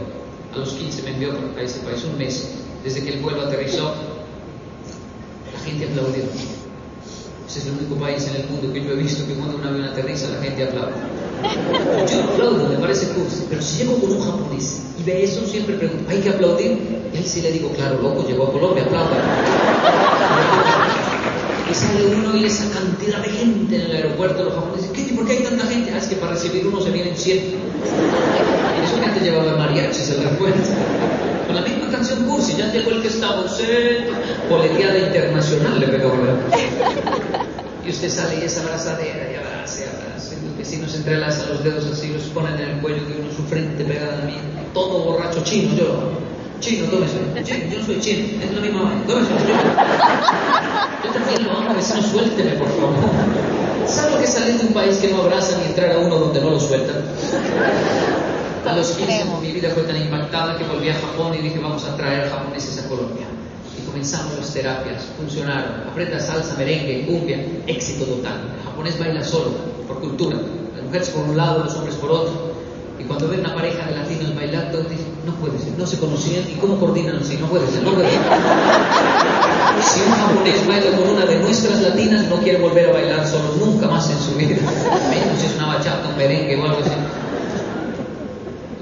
A los 15 me envió a este país un mes. Desde que el vuelo aterrizó, la gente aplaudió. Ese es el único país en el mundo que yo he visto que cuando un avión aterriza la gente aplaude. Yo aplaudo, me parece cursi, pero si llego con un japonés y ve eso, siempre pregunto, ¿hay que aplaudir? Y ahí sí le digo, claro, loco, llegó a Colombia, aplauda. Y sale uno y esa cantidad de gente en el aeropuerto, los japoneses, ¿qué? ¿Por qué hay tanta gente? Ah, es que para recibir uno se vienen 100. Y eso gente llevaba mariachis al aeropuerto. Con la misma canción cursi, ya llegó el que estaba usted, boleteada internacional le pegó, ¿verdad? Y usted sale y esa abrazadera y abraza y abraza. Y los vecinos entrelazan los dedos así, los ponen en el cuello de uno, su frente pegada a mí. Todo borracho chino, yo. Chino, tómese. Chino, yo no soy chino, es la misma vaina. Tómese, yo. También lo amo, vecino, suélteme, por favor. ¿Sabe lo que es salir de un país que no abrazan y entrar a uno donde no lo sueltan? A los 15 mi vida fue tan impactada que volví a Japón y dije, vamos a traer japoneses a Colombia. Y comenzamos las terapias, funcionaron. Aprenda salsa, merengue, cumbia, éxito total. El japonés baila solo, por cultura. Las mujeres por un lado, los hombres por otro. Y cuando ven una pareja de no no se conocían. ¿Y cómo coordinan así? No puede ser, no puede ser. Si un japonés baila con una de nuestras latinas, no quiere volver a bailar solo nunca más en su vida. Menos si es una bachata, un merengue o algo así.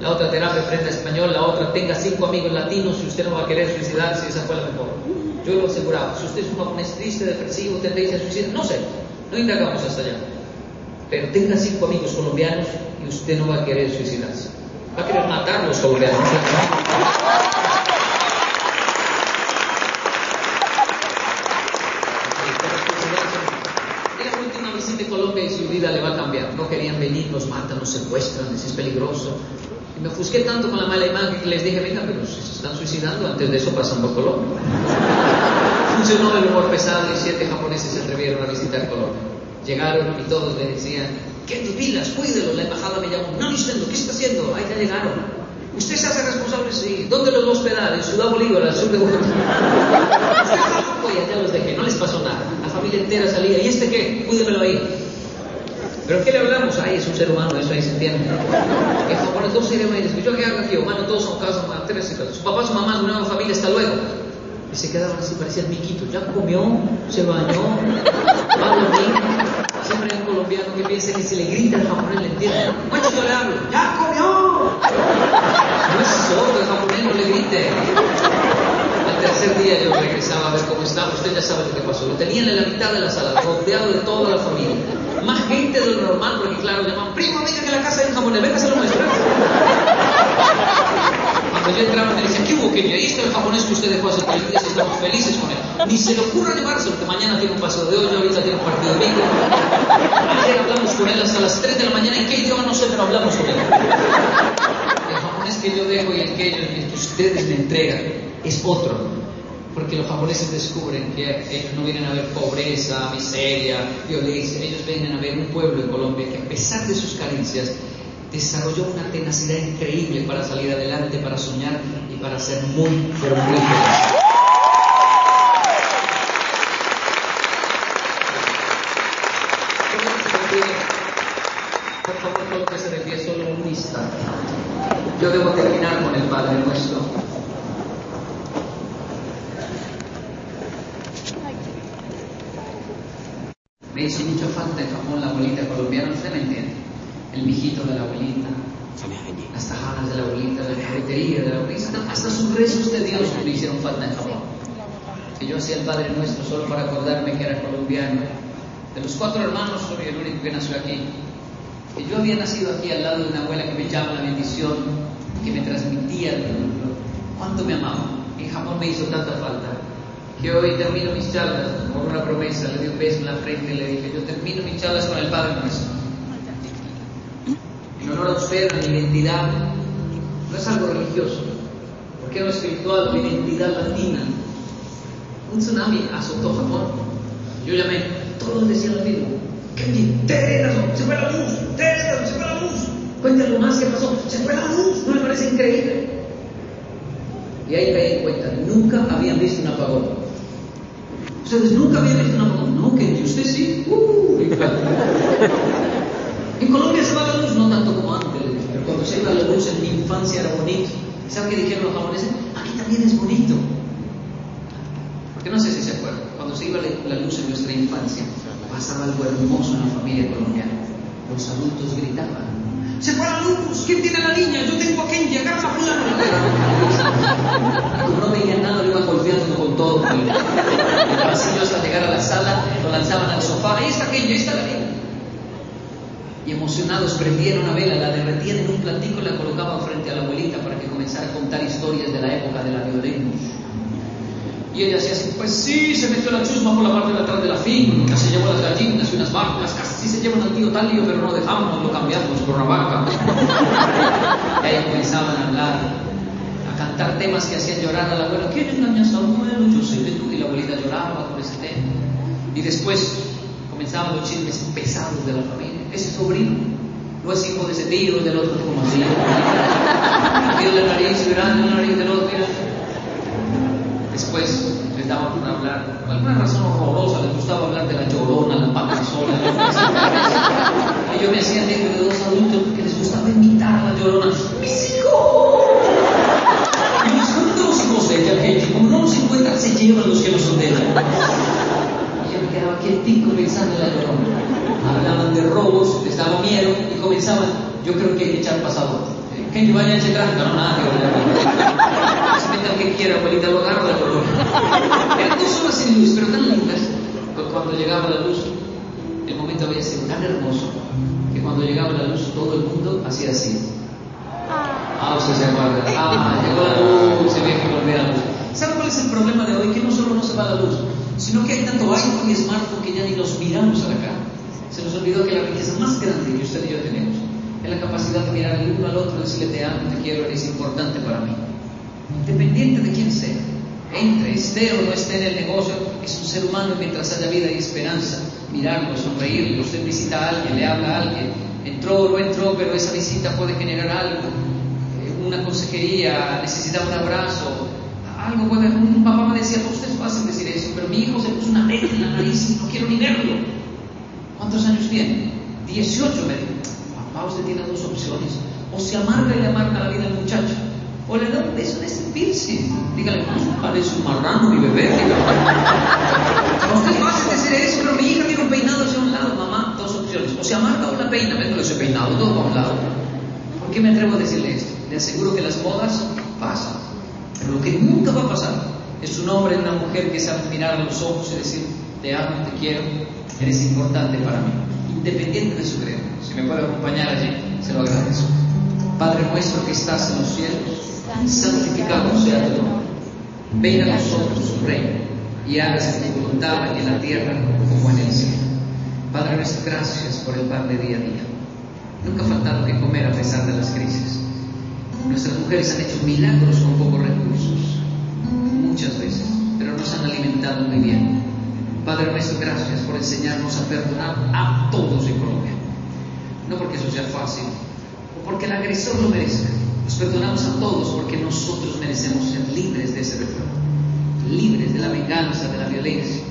La otra terapia frente a español, la otra tenga cinco amigos latinos y usted no va a querer suicidarse, esa fue la mejor. Yo lo aseguraba, si usted es un japonés triste, depresivo, tendencia a suicidar, no sé, no indagamos hasta allá. Pero tenga cinco amigos colombianos y usted no va a querer suicidarse. Va a querer matar a los colombianos. Y la última visita a Colombia y su vida le va a cambiar. No querían venir, nos matan, nos secuestran, es peligroso. Y me ofusqué tanto con la mala imagen que les dije, venga, pero si se están suicidando, antes de eso pasan por Colombia. funcionó el humor pesado y siete japoneses se atrevieron a visitar Colombia. Llegaron y todos le decían, ¿qué te pilas? Cuídelo. La embajada me llamó, no, Nintendo, ¿qué está haciendo? Ahí ya llegaron. ¿Usted se hace responsable? Sí. ¿Dónde los va a hospedar? En Ciudad Bolívar, al sur de Bogotá. Ya los dejé, no les pasó nada. La familia entera salía. ¿Y este qué? Cuídemelo ahí. ¿Pero qué le hablamos? Ay, es un ser humano, eso ahí se entiende. En japonés, dos seres humanos. ¿Yo qué hago aquí? Humano, todos son casos, tres Su papá, su mamá, su nueva familia, hasta luego. Y se quedaban así, parecían miquitos. Ya comió, se bañó, va a dormir. Siempre colombiano que piensa que si le grita al japonés le entiende. Bueno, yo le hablo, ¡ya comió! No es sordo, el japonés no le grite. Al tercer día yo regresaba a ver cómo estaba. Usted ya sabe lo que pasó. Lo tenían en la mitad de la sala, rodeado de toda la familia más gente de lo normal, porque claro, llaman, primo, venga que la casa hay un japonés, venga, se lo muestro. Cuando yo entraba me decían, ¿qué hubo, que Ahí está el japonés que usted dejó hace tres días y estamos felices con él. Ni se le ocurra llevarse, porque mañana tiene un paso de hoy, ahorita tiene un partido de bingo. Ayer hablamos con él hasta las 3 de la mañana, ¿en qué idioma? No sé, pero hablamos con él. El japonés que yo dejo y el que, el que ustedes me entregan es otro porque los japoneses descubren que ellos no vienen a ver pobreza, miseria, violencia, ellos vienen a ver un pueblo en Colombia que a pesar de sus carencias desarrolló una tenacidad increíble para salir adelante, para soñar y para ser muy, feliz. Por favor, tóquese de pie solo un instante. Yo debo terminar con el Padre Nuestro. Me hizo mucha falta en Japón la abuelita colombiana, usted me entiende. El mijito de la abuelita, las tajadas de la abuelita, la cafetería de la abuelita, hasta sus rezos de Dios me hicieron falta en Japón. Que yo hacía el Padre Nuestro solo para acordarme que era colombiano. De los cuatro hermanos soy el único que nació aquí. Que yo había nacido aquí al lado de una abuela que me llama la bendición, que me transmitía cuánto me amaba. En Japón me hizo tanta falta que hoy termino mis charlas con una promesa, le di un beso en la frente y le dije, yo termino mis charlas con el Padre Nuestro. En honor a usted, a mi identidad, no es algo religioso, porque es lo espiritual, mi identidad latina. Un tsunami azotó Japón. Yo llamé, todos decían lo mismo. ¿Qué razón, se fue la luz, razón, se fue la luz. Cuéntale lo más que pasó, se fue la luz, ¿no le parece increíble? Y ahí caí en cuenta, nunca habían visto un apagón. Ustedes nunca habían visto una foto. No, que usted sí. Uh, en Colombia se va la luz, no tanto como antes, pero cuando se iba la luz en mi infancia era bonito. ¿Saben qué dijeron los japoneses? Aquí también es bonito. Porque no sé si se acuerdan, cuando se iba la luz en nuestra infancia, pasaba algo hermoso en la familia colombiana. Los adultos gritaban. Se fue la luz, ¿quién tiene la niña? Yo tengo a Kenji, agarra a fulano. Como no veía nada, lo iba golpeando con todo pasillo hasta llegar a la sala, lo lanzaban al sofá, ahí está aquello, ahí está la vela. Y emocionados prendían una vela, la derretían en un platico y la colocaban frente a la abuelita para que comenzara a contar historias de la época de la violencia. Y ella hacía así, pues sí, se metió la chusma por la parte de atrás de la finca, se llevó las gallinas y unas vacas, casi se llevan al tío Talio, pero no dejamos, lo cambiamos por una vaca. y ahí comenzaban a hablar cantar temas que hacían llorar a la abuela. ¿Quién engaña a abuelo? Yo sé de tú. Y la abuelita lloraba por ese tema. Y después comenzaban los chismes pesados de la familia. Ese sobrino no es hijo de ese tío, es del otro, como así. Tiene la nariz grande, la nariz del otro. Después les daba por hablar, por alguna razón horrorosa, les gustaba hablar de la llorona, la pata sola. y yo me hacía dentro de dos adultos que les gustaba imitar a la llorona. ¡Mis hijos! que como no los encuentran, se llevan los que no son de ella. Me quedaba quietico pensando en la llorona. Hablaban de robos, les daba miedo y comenzaban, yo creo que echar pasado. Que yo vaya a echar no, nada, que Se meta que quiera, abuelita, lo agarro de llorona. Eran dos horas sin luz, pero tan lindas. Cuando llegaba la luz, el momento había sido tan hermoso que cuando llegaba la luz todo el mundo hacía así. Ah, usted se acuerda. Ah, llegó la luz, se ve que volvió la luz. ¿Saben cuál es el problema de hoy? Que no solo no se va la luz, sino que hay tanto iPhone y smartphone que ya ni los miramos a la cara. Se nos olvidó que la riqueza más grande que usted y yo tenemos es la capacidad de mirar el uno al otro y decirle te amo, te quiero, eres importante para mí. Independiente de quién sea. entre, esté o no esté en el negocio, es un ser humano y mientras haya vida y esperanza, mirarlo, sonreírlo, usted visita a alguien, le habla a alguien, entró o no entró, pero esa visita puede generar algo, eh, una consejería, necesita un abrazo, algo puede, un papá me decía, usted es fácil decir eso, pero mi hijo se puso una vez en la nariz y no quiero ni verlo. ¿Cuántos años tiene? 18 me dijo. Papá, usted tiene dos opciones, o se amarga y le amarga la vida al muchacho, o le da un beso de ese piercing. Dígale, parece un marrano mi bebé. Dígale. Usted es fácil decir eso, pero mi hija tiene un peinado hacia un lado, mamá, dos opciones, o se amarga o la peina, vengo ese peinado, todo para un lado. ¿Por qué me atrevo a decirle esto? Le aseguro que las modas pasan. Pero lo que nunca va a pasar es un hombre y una mujer que saben mirar a los ojos y decir, te amo, te quiero, eres importante para mí, independiente de su credo. Si me puede acompañar allí, se lo agradezco. Padre nuestro que estás en los cielos, santificado sea tu nombre. Venga a nosotros tu reino y hágase tu voluntad en la tierra como en el cielo. Padre nuestro, gracias por el pan de día a día. Nunca ha faltado que comer a pesar de las crisis. Nuestras mujeres han hecho milagros con pocos recursos, muchas veces, pero nos han alimentado muy bien. Padre nuestro, gracias por enseñarnos a perdonar a todos en Colombia. No porque eso sea fácil, o porque el agresor lo merezca. Nos perdonamos a todos porque nosotros merecemos ser libres de ese refrán, libres de la venganza, de la violencia,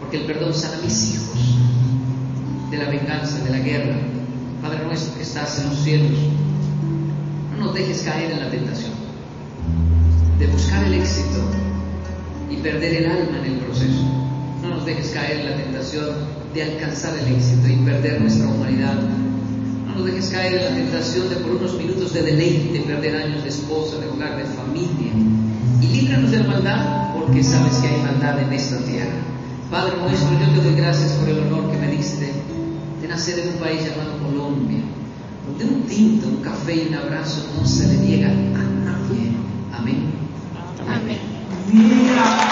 porque el perdón sana a mis hijos de la venganza, de la guerra. Padre nuestro que estás en los cielos, no nos dejes caer en la tentación de buscar el éxito y perder el alma en el proceso. No nos dejes caer en la tentación de alcanzar el éxito y perder nuestra humanidad. No nos dejes caer en la tentación de por unos minutos de deleite perder años de esposa, de hogar, de familia. Y líbranos de la maldad porque sabes que hay maldad en esta tierra. Padre nuestro, yo te doy gracias por el honor que me diste de nacer en un país llamado Colombia donde un tinto, un café y un abrazo no se le niega a nadie. Amén. Amén. ¿Qué